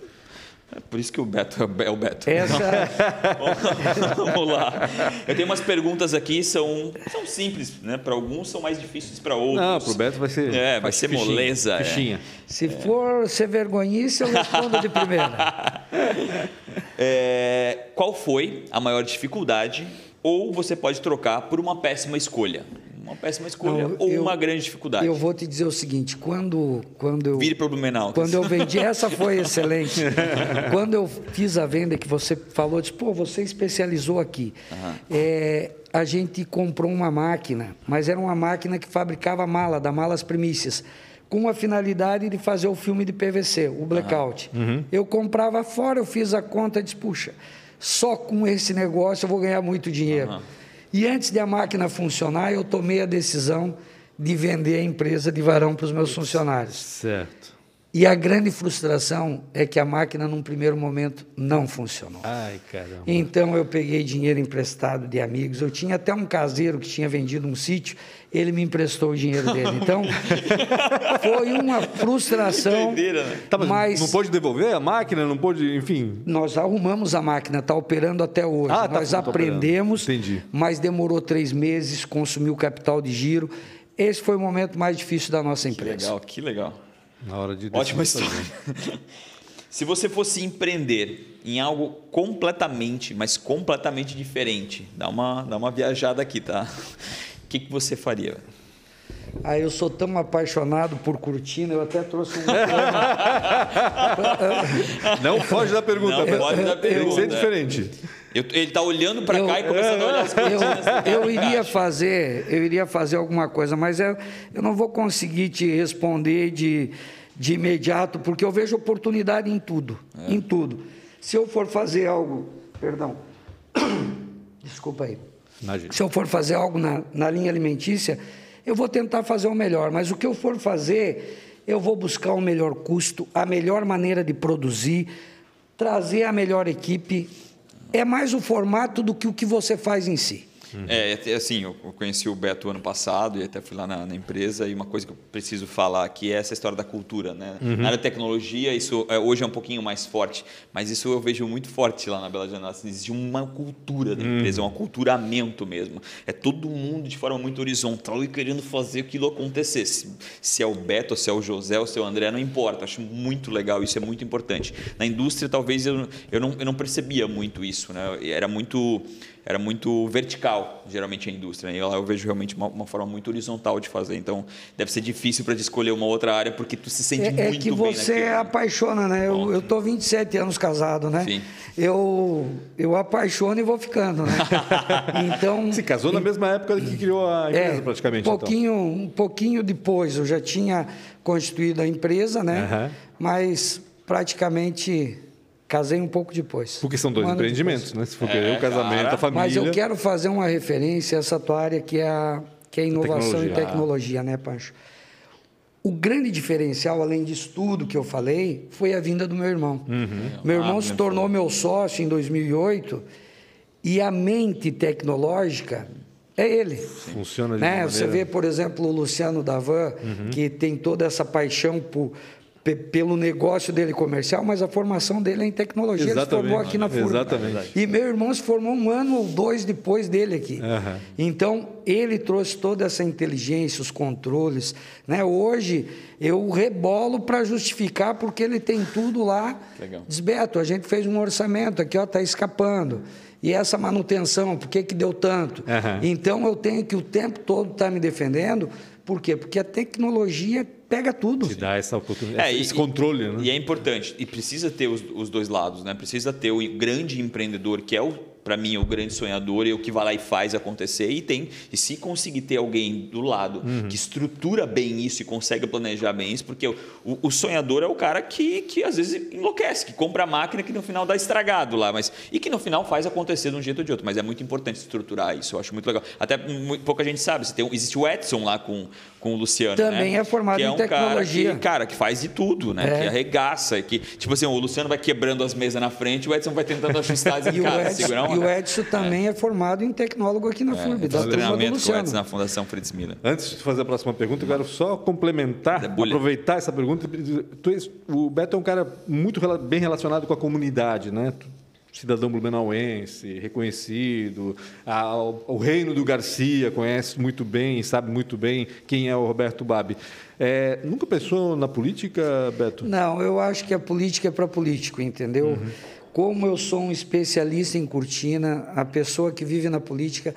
É por isso que o Beto é o Beto. Essa... [laughs] Vamos lá. Eu tenho umas perguntas aqui, são, são simples, né? Para alguns são mais difíceis para outros. Não, para o Beto vai ser. É, vai ser fichinha, moleza. Fichinha. É. Se for ser vergonhice, eu respondo de primeira. [laughs] É, qual foi a maior dificuldade? Ou você pode trocar por uma péssima escolha uma péssima escolha Não, ou eu, uma grande dificuldade? Eu vou te dizer o seguinte, quando, quando eu... Vire para o Blumenau. Quando eu vendi, essa foi excelente. [laughs] quando eu fiz a venda que você falou, disse, pô, você especializou aqui. Uhum. É, a gente comprou uma máquina, mas era uma máquina que fabricava mala, da Malas Primícias com a finalidade de fazer o filme de PVC, o Blackout. Uhum. Eu comprava fora, eu fiz a conta e disse, puxa, só com esse negócio eu vou ganhar muito dinheiro. Uhum. E antes de a máquina funcionar, eu tomei a decisão de vender a empresa de varão para os meus funcionários. Certo. E a grande frustração é que a máquina, num primeiro momento, não funcionou. Ai, caramba. Então eu peguei dinheiro emprestado de amigos. Eu tinha até um caseiro que tinha vendido um sítio, ele me emprestou o dinheiro dele. Então [laughs] foi uma frustração. Né? tá, mas, mas, não pôde devolver a máquina, não pôde, enfim. Nós arrumamos a máquina, está operando até hoje. Ah, tá, nós tá, aprendemos, mas demorou três meses, consumiu capital de giro. Esse foi o momento mais difícil da nossa empresa. Que legal, que legal. Na hora de Ótima história. [laughs] Se você fosse empreender em algo completamente, mas completamente diferente, dá uma, dá uma viajada aqui, tá? O que, que você faria? Ah, eu sou tão apaixonado por cortina, eu até trouxe um. [laughs] não foge da pergunta, Não foge da pergunta. Tem que ser diferente. Eu, ele está olhando para cá e começando a olhar as [laughs] cortinas. Eu, eu iria fazer, eu iria fazer alguma coisa, mas eu, eu não vou conseguir te responder de, de imediato, porque eu vejo oportunidade em tudo, é. em tudo. Se eu for fazer algo, perdão, [coughs] desculpa aí. Imagina. Se eu for fazer algo na, na linha alimentícia, eu vou tentar fazer o melhor, mas o que eu for fazer, eu vou buscar o melhor custo, a melhor maneira de produzir, trazer a melhor equipe. É mais o formato do que o que você faz em si. Uhum. É, assim, eu conheci o Beto ano passado e até fui lá na, na, empresa e uma coisa que eu preciso falar aqui é essa história da cultura, né? Uhum. Na área de tecnologia, isso é, hoje é um pouquinho mais forte, mas isso eu vejo muito forte lá na Bela Janela. Assim, existe uma cultura da empresa, uhum. um aculturamento mesmo. É todo mundo de forma muito horizontal e querendo fazer aquilo acontecer. Se, se é o Beto, se é o José, ou se é o André, não importa. Acho muito legal, isso é muito importante. Na indústria, talvez eu, eu, não, eu não percebia muito isso, né? Era muito era muito vertical, geralmente a indústria. E lá eu vejo realmente uma, uma forma muito horizontal de fazer. Então deve ser difícil para te escolher uma outra área porque tu se sente é, muito é que bem você naquilo. apaixona, né? Eu, eu tô 27 anos casado, né? Sim. Eu, eu apaixono e vou ficando, né? [laughs] então. Se casou na mesma época que criou a empresa, É, praticamente. um pouquinho, um pouquinho depois, eu já tinha constituído a empresa, né? Aham. Mas praticamente casei um pouco depois. Porque são dois Um empreendimentos, depois. né? Se for querer o casamento, cara. a família. Mas eu quero fazer uma referência a essa tua área que é a, que é a inovação Tecnologia. e tecnologia, né, Pancho? O grande diferencial, além disso tudo que eu falei, foi a vinda do meu irmão. Meu irmão Ah, se tornou meu sócio em 2008 e a mente tecnológica é ele. Funciona de Né? uma Você maneira- vê, por exemplo, o Luciano Davan, que tem toda essa paixão por- pelo negócio dele comercial, mas a formação dele é em tecnologia. Ele se Exatamente. formou aqui na FURB. Exatamente. E meu irmão se formou um ano ou dois depois dele aqui. Aham. Então, ele trouxe toda essa inteligência, os controles. Né? Hoje, eu rebolo para justificar, porque ele tem tudo lá. Legal. Diz, Beto, a gente fez um orçamento aqui, ó, está escapando. E essa manutenção, por que, que deu tanto? Aham. Então, eu tenho que o tempo todo estar me defendendo. Por quê? Porque a tecnologia pega tudo. Te dá essa oportunidade, É, e- esse controle, né? E é importante, e precisa ter os, os dois lados, né? Precisa ter o grande empreendedor, que é o para mim o grande sonhador e o que vai lá e faz acontecer e tem e se conseguir ter alguém do lado Uhum. que estrutura bem isso e consegue planejar bem isso porque o, o- sonhador é o cara que, que às vezes enlouquece que compra a máquina que no final dá estragado lá mas e que no final faz acontecer de um jeito ou de outro mas é muito importante estruturar isso eu acho muito legal até muito, pouca gente sabe tem existe o Edson lá com com o Luciano Também né? é formado que é em um tecnologia. cara que, cara que faz de tudo né É. que arregaça que tipo assim o Luciano vai quebrando as mesas na frente o Edson vai tentando ajustar [laughs] E o, cara, Edson, segurar e o Edson também é. formado em tecnólogo aqui na FURB, da do treinamento com o. Edson na Fundação Fritz Miller. Antes de fazer a próxima pergunta, eu quero só complementar, Debulha. aproveitar essa pergunta. Tu és- o Beto é um cara muito bem relacionado com a comunidade, né? Cidadão blumenauense, reconhecido. A- o, reino do Garcia conhece muito bem, sabe muito bem quem é o Roberto Babi. É, nunca pensou na política, Beto? Não, eu acho que a política é para político, entendeu? Uhum. Como eu sou um especialista em cortina, a pessoa que vive na política,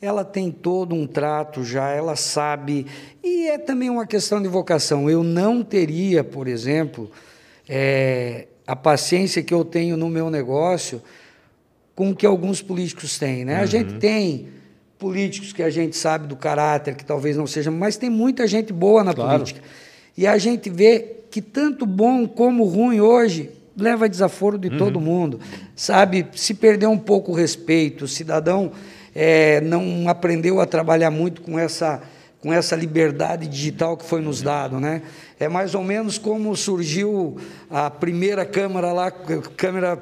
ela tem todo um trato já, ela sabe. E é também uma questão de vocação. Eu não teria, por exemplo, eh, a paciência que eu tenho no meu negócio com o que alguns políticos têm. Né? A gente tem políticos que a gente sabe do caráter, que talvez não sejam, mas tem muita gente boa na Claro. política. E a gente vê que tanto bom como ruim hoje leva desaforo de todo mundo. Sabe, se perdeu um pouco o respeito, o cidadão eh, não aprendeu a trabalhar muito com essa, com essa liberdade digital que foi nos dado. Né? É mais ou menos como surgiu a primeira câmera lá, câmera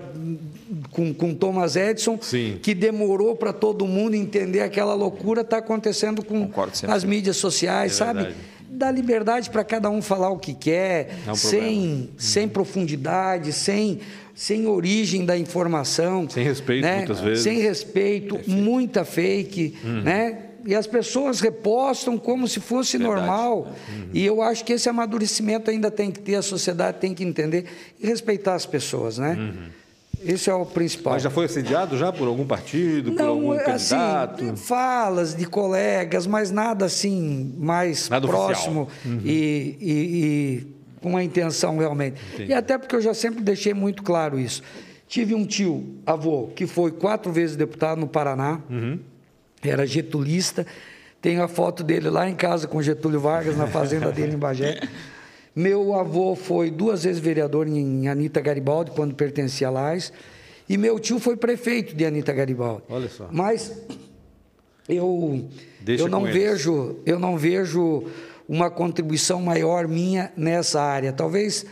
com, com Thomas Edison, Sim. que demorou para todo mundo entender aquela loucura, está acontecendo com Concordo 100%. nas mídias sociais, É sabe? verdade. Dá liberdade para cada um falar o que quer, É sem, sem profundidade, sem, sem origem da informação. Sem respeito, né? muitas vezes. Sem respeito, muita fake, né? E as pessoas repostam como se fosse Verdade. normal. E eu acho que esse amadurecimento ainda tem que ter, a sociedade tem que entender e respeitar as pessoas, né? Esse é o principal. Mas já foi assediado já por algum partido, por algum Não, assim, candidato? falas de colegas, mas nada assim mais Nada próximo e, e- e com uma intenção realmente. E até porque eu já sempre deixei muito claro isso. Tive um tio, avô, que foi quatro vezes deputado no Paraná, era getulista. Tenho a foto dele lá em casa com Getúlio Vargas, na fazenda dele em Bagé. Meu avô foi duas vezes vereador em Anita Garibaldi, quando pertencia a Lais. E meu tio foi prefeito de Anita Garibaldi. Olha só. Mas eu, Deixa eu não eles. vejo, eu não vejo uma contribuição maior minha nessa área. Talvez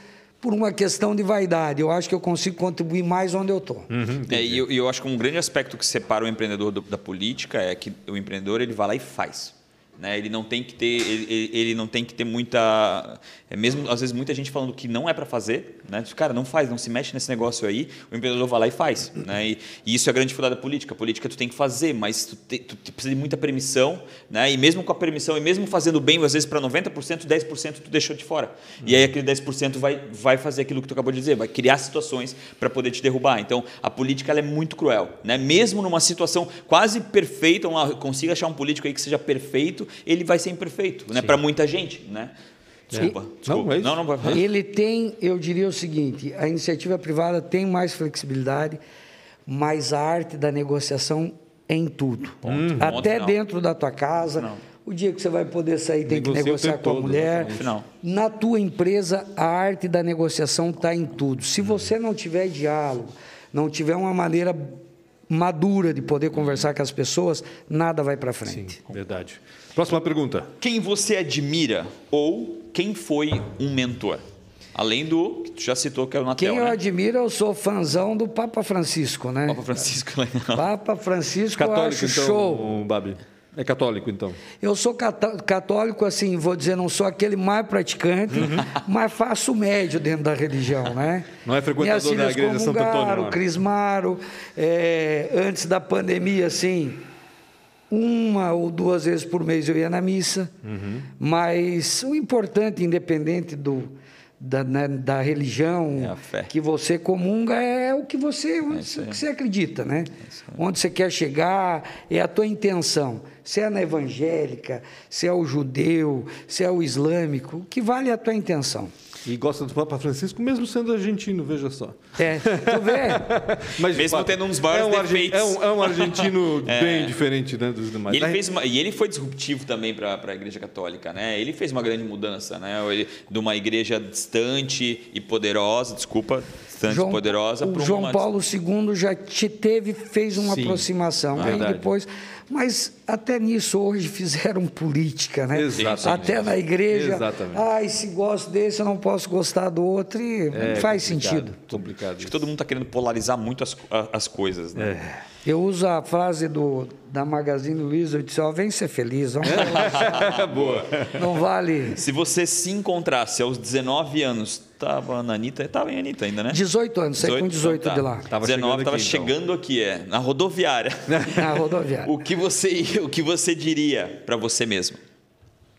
por uma questão de vaidade. Eu acho que eu consigo contribuir mais onde eu estou. É, e eu, eu acho que um grande aspecto que separa o empreendedor do- da política é que o empreendedor ele vai lá e faz. Né? Ele não tem que ter, ele, ele não tem que ter muita, é mesmo às vezes muita gente falando que não é para fazer, né? Cara, não faz, não se mexe nesse negócio aí. O empreendedor vai lá e faz, né? E, e isso é a grande dificuldade da política. A política tu tem que fazer, mas tu, te, tu precisa de muita permissão, né? E mesmo com a permissão e mesmo fazendo bem, às vezes para 90%, 10% tu deixou de fora. E aí aquele 10% vai vai fazer aquilo que tu acabou de dizer, vai criar situações para poder te derrubar. Então, a política ela é muito cruel, né? Mesmo numa situação quase perfeita, uma, consiga achar um político aí que seja perfeito, ele vai ser imperfeito, né? Para muita gente, né? Desculpa, E- desculpa. Não, é não, não, vai- Ele tem, eu diria o seguinte: a iniciativa privada tem mais flexibilidade, mas a arte da negociação é em tudo. Ponto Até final. dentro da tua casa. Não. O dia que você vai poder sair, tem que Negocia negociar com a todo, mulher. Não. Na tua empresa, a arte da negociação está em tudo. Se você não tiver diálogo, não tiver uma maneira madura de poder conversar com as pessoas, nada vai para Sim, frente. verdade. Próxima pergunta. Quem você admira ou quem foi um mentor? Além do que tu já citou que é o Natel, Quem eu né? admiro, eu sou fãzão do Papa Francisco, né? Papa Francisco [laughs] legal. Papa Francisco, eu Católico, acho então, show. Babi. É católico, então. Eu sou cató- católico, assim, vou dizer, não sou aquele mais praticante, [laughs] mas faço médio dentro da religião, né? Não é frequentador da igreja Santo Antônio, não é? crismaram, é, antes da pandemia, assim, uma ou duas vezes por mês eu ia na missa, Uhum. mas o importante, independente do, da, né, da religião É que você comunga, é o que você, isso aí. que você acredita, né? Onde você quer chegar, é a tua intenção. Se é na evangélica, se é o judeu, se é o islâmico, o que vale é a tua intenção. E gosta do Papa Francisco, mesmo sendo argentino, veja só. É, tu vê? [laughs] Mas, Mesmo fato, tendo dos maiores é um defeitos. É um, é um argentino [laughs] bem diferente né, dos demais. E ele, fez uma- e ele foi disruptivo também para a Igreja Católica, né? Ele fez uma grande mudança, né? Ele, de uma igreja distante e poderosa, desculpa, distante e poderosa, o para João uma Paulo II já te teve, fez uma Sim, aproximação. Aí verdade. depois, mas até nisso hoje fizeram [laughs] política, né? Exatamente. Até na igreja. Exatamente. Ai, se gosto desse, eu não posso gostar do outro. E É não faz complicado, sentido. Complicado. Acho que todo mundo está querendo polarizar muito as, as coisas, né? Eu uso a frase do, da Magazine Luiza, eu disse, ó, vem ser feliz, vamos [laughs] relaxar. Boa. não vale... Se você se encontrasse aos 19 anos, estava na Anitta, estava em Anitta ainda, né? 18 anos, saí com 18 então tá. de lá, Tava 19, chegando estava aqui, então. chegando aqui, é, na rodoviária. [laughs] na rodoviária. o, que você, o que você diria para você mesmo?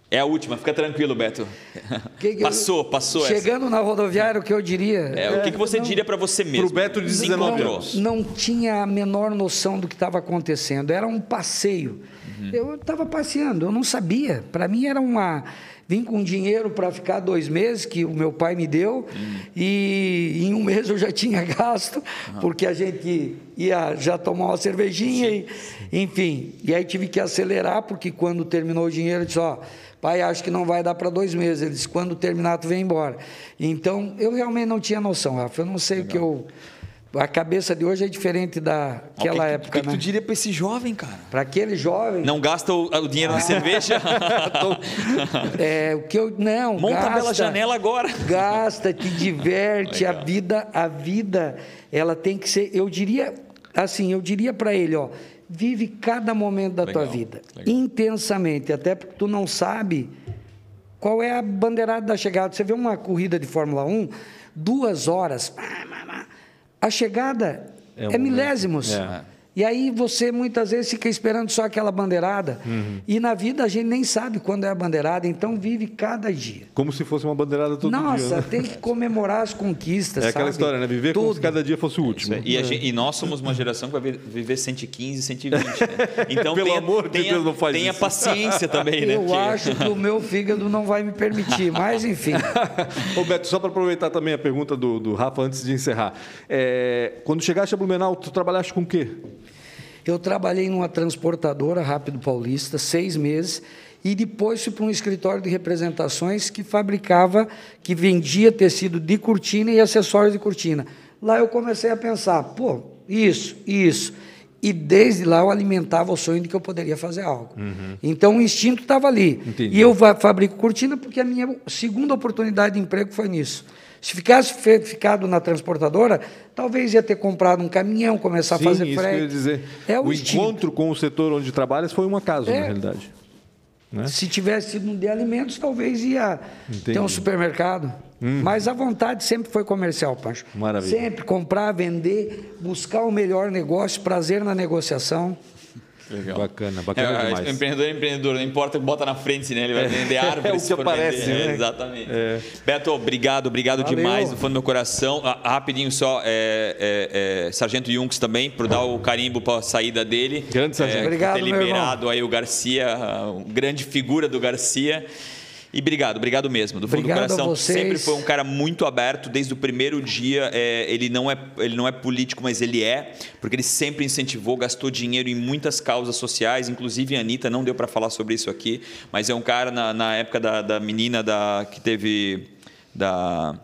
É a última, fica tranquilo, Beto. Que que eu- passou, passou essa. Chegando na rodoviária, o que eu diria... É, o que, que você não- diria para você mesmo? Pro Beto de Se 19 encontrou. anos. não tinha a menor noção do que estava acontecendo. Era um passeio. Eu estava passeando, eu não sabia. Para mim era uma. Vim com dinheiro para ficar dois meses, que o meu pai me deu, e em um [laughs] mês eu já tinha gasto, porque a gente ia já tomar uma cervejinha, e, enfim. E aí tive que acelerar, porque quando terminou o dinheiro, eu disse: Ó, pai, acho que não vai dar para dois meses. Ele disse: quando terminar, tu vem embora. Então, eu realmente não tinha noção, Rafa. Eu não sei o que eu. A cabeça de hoje é diferente daquela Ó, o que, época, que, que né? tu diria para esse jovem, cara? Para aquele jovem, Não gasta o, o dinheiro na [laughs] cerveja? é, o que eu não Monta gasta, a bela janela agora. Gasta, te diverte, a vida, a vida, ela tem que ser, eu diria, assim, eu diria para ele, ó, vive cada momento da tua Legal, vida legal. intensamente, até porque tu não sabe qual é a bandeirada da chegada. Você vê uma corrida de Fórmula 1, duas horas, pá. A chegada É é, um momento. milésimos. É. E aí você muitas vezes fica esperando só aquela bandeirada. Uhum. E na vida a gente nem sabe quando é a bandeirada, então vive cada dia. Como se fosse uma bandeirada todo Nossa, dia. né? tem que comemorar as conquistas. É aquela sabe? história, né? Viver como Tudo. se cada dia fosse o último. E, a gente- e nós somos uma geração que vai vi- viver 115, 120. Né? Então [laughs] Pelo tenha, amor de tenha, Deus, não faz tenha isso. paciência também, né? Eu Porque- acho que o meu fígado não vai me permitir, mas enfim. [laughs] Ô Beto, só para aproveitar também a pergunta do, do Rafa antes de encerrar. É, quando chegaste a Blumenau, tu trabalhaste com o quê? Eu trabalhei numa transportadora Rápido Paulista, seis meses, e depois fui para um escritório de representações que fabricava, que vendia tecido de cortina e acessórios de cortina. Lá eu comecei a pensar, pô, isso, isso. E desde lá eu alimentava o sonho de que eu poderia fazer algo. Então o instinto estava ali. Entendi. E eu fa- fabrico cortina porque a minha segunda oportunidade de emprego foi nisso. Se ficasse ficado na transportadora, talvez ia ter comprado um caminhão, começar Sim, a fazer isso frete. que eu ia dizer. É o, o encontro com o setor onde trabalhas foi um acaso, É. na realidade. Né? Se tivesse sido um de alimentos, talvez ia Entendi. ter um supermercado. Hum. Mas a vontade sempre foi comercial, Pancho. Maravilha. Sempre comprar, vender, buscar o melhor negócio, prazer na negociação. Legal. Bacana, bacana é, demais. Empreendedor é empreendedor, não importa o que bota na frente, né? Ele vai é. vender árvores. [laughs] é o que aparece, né? É, exatamente. É. Beto, obrigado, obrigado Valeu. demais no fundo do meu coração. Ah, rapidinho só, é, é, Sargento Junks também, por dar o carimbo para a saída dele. Grande Sargento. obrigado, ter liberado aí o Garcia, grande figura do Garcia. E obrigado, obrigado mesmo, do fundo obrigado do coração. Sempre foi um cara muito aberto desde o primeiro dia. É, ele, não é, ele não é político, mas ele é, porque ele sempre incentivou, gastou dinheiro em muitas causas sociais, inclusive a Anitta, não deu para falar sobre isso aqui, mas é um cara na, na época da, da menina da, que teve. Da,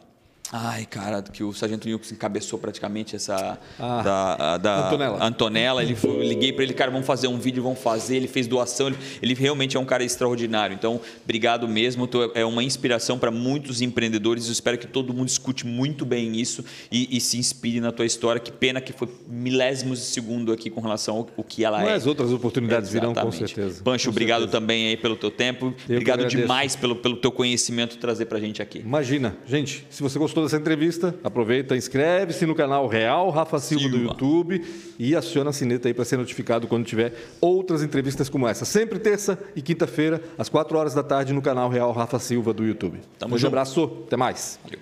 Ai, cara, que o Sargento Nilks encabeçou praticamente essa. Ah, da, da Antonella. Antonella. Ele foi, liguei para ele, cara, vamos fazer um vídeo, vamos fazer. Ele fez doação, ele, ele, realmente é um cara extraordinário. Então, obrigado mesmo. Tô, é uma inspiração para muitos empreendedores. Eu espero que todo mundo escute muito bem isso e, e, se inspire na tua história. Que pena que foi milésimos de segundo aqui com relação ao, ao que ela Mas é. Mas outras oportunidades Exatamente. virão, com certeza. Pancho, com obrigado certeza. também aí pelo teu tempo. Eu obrigado demais pelo, pelo teu conhecimento trazer para a gente aqui. Imagina. Gente, se você gostou dessa entrevista, Aproveita, inscreve-se no canal Real Rafa Silva, Silva, do YouTube e aciona a sineta aí para ser notificado quando tiver outras entrevistas como essa. Sempre terça e quinta-feira, às 4 horas da tarde, no canal Real Rafa Silva do YouTube. Tamo um junto. abraço, até mais. Valeu.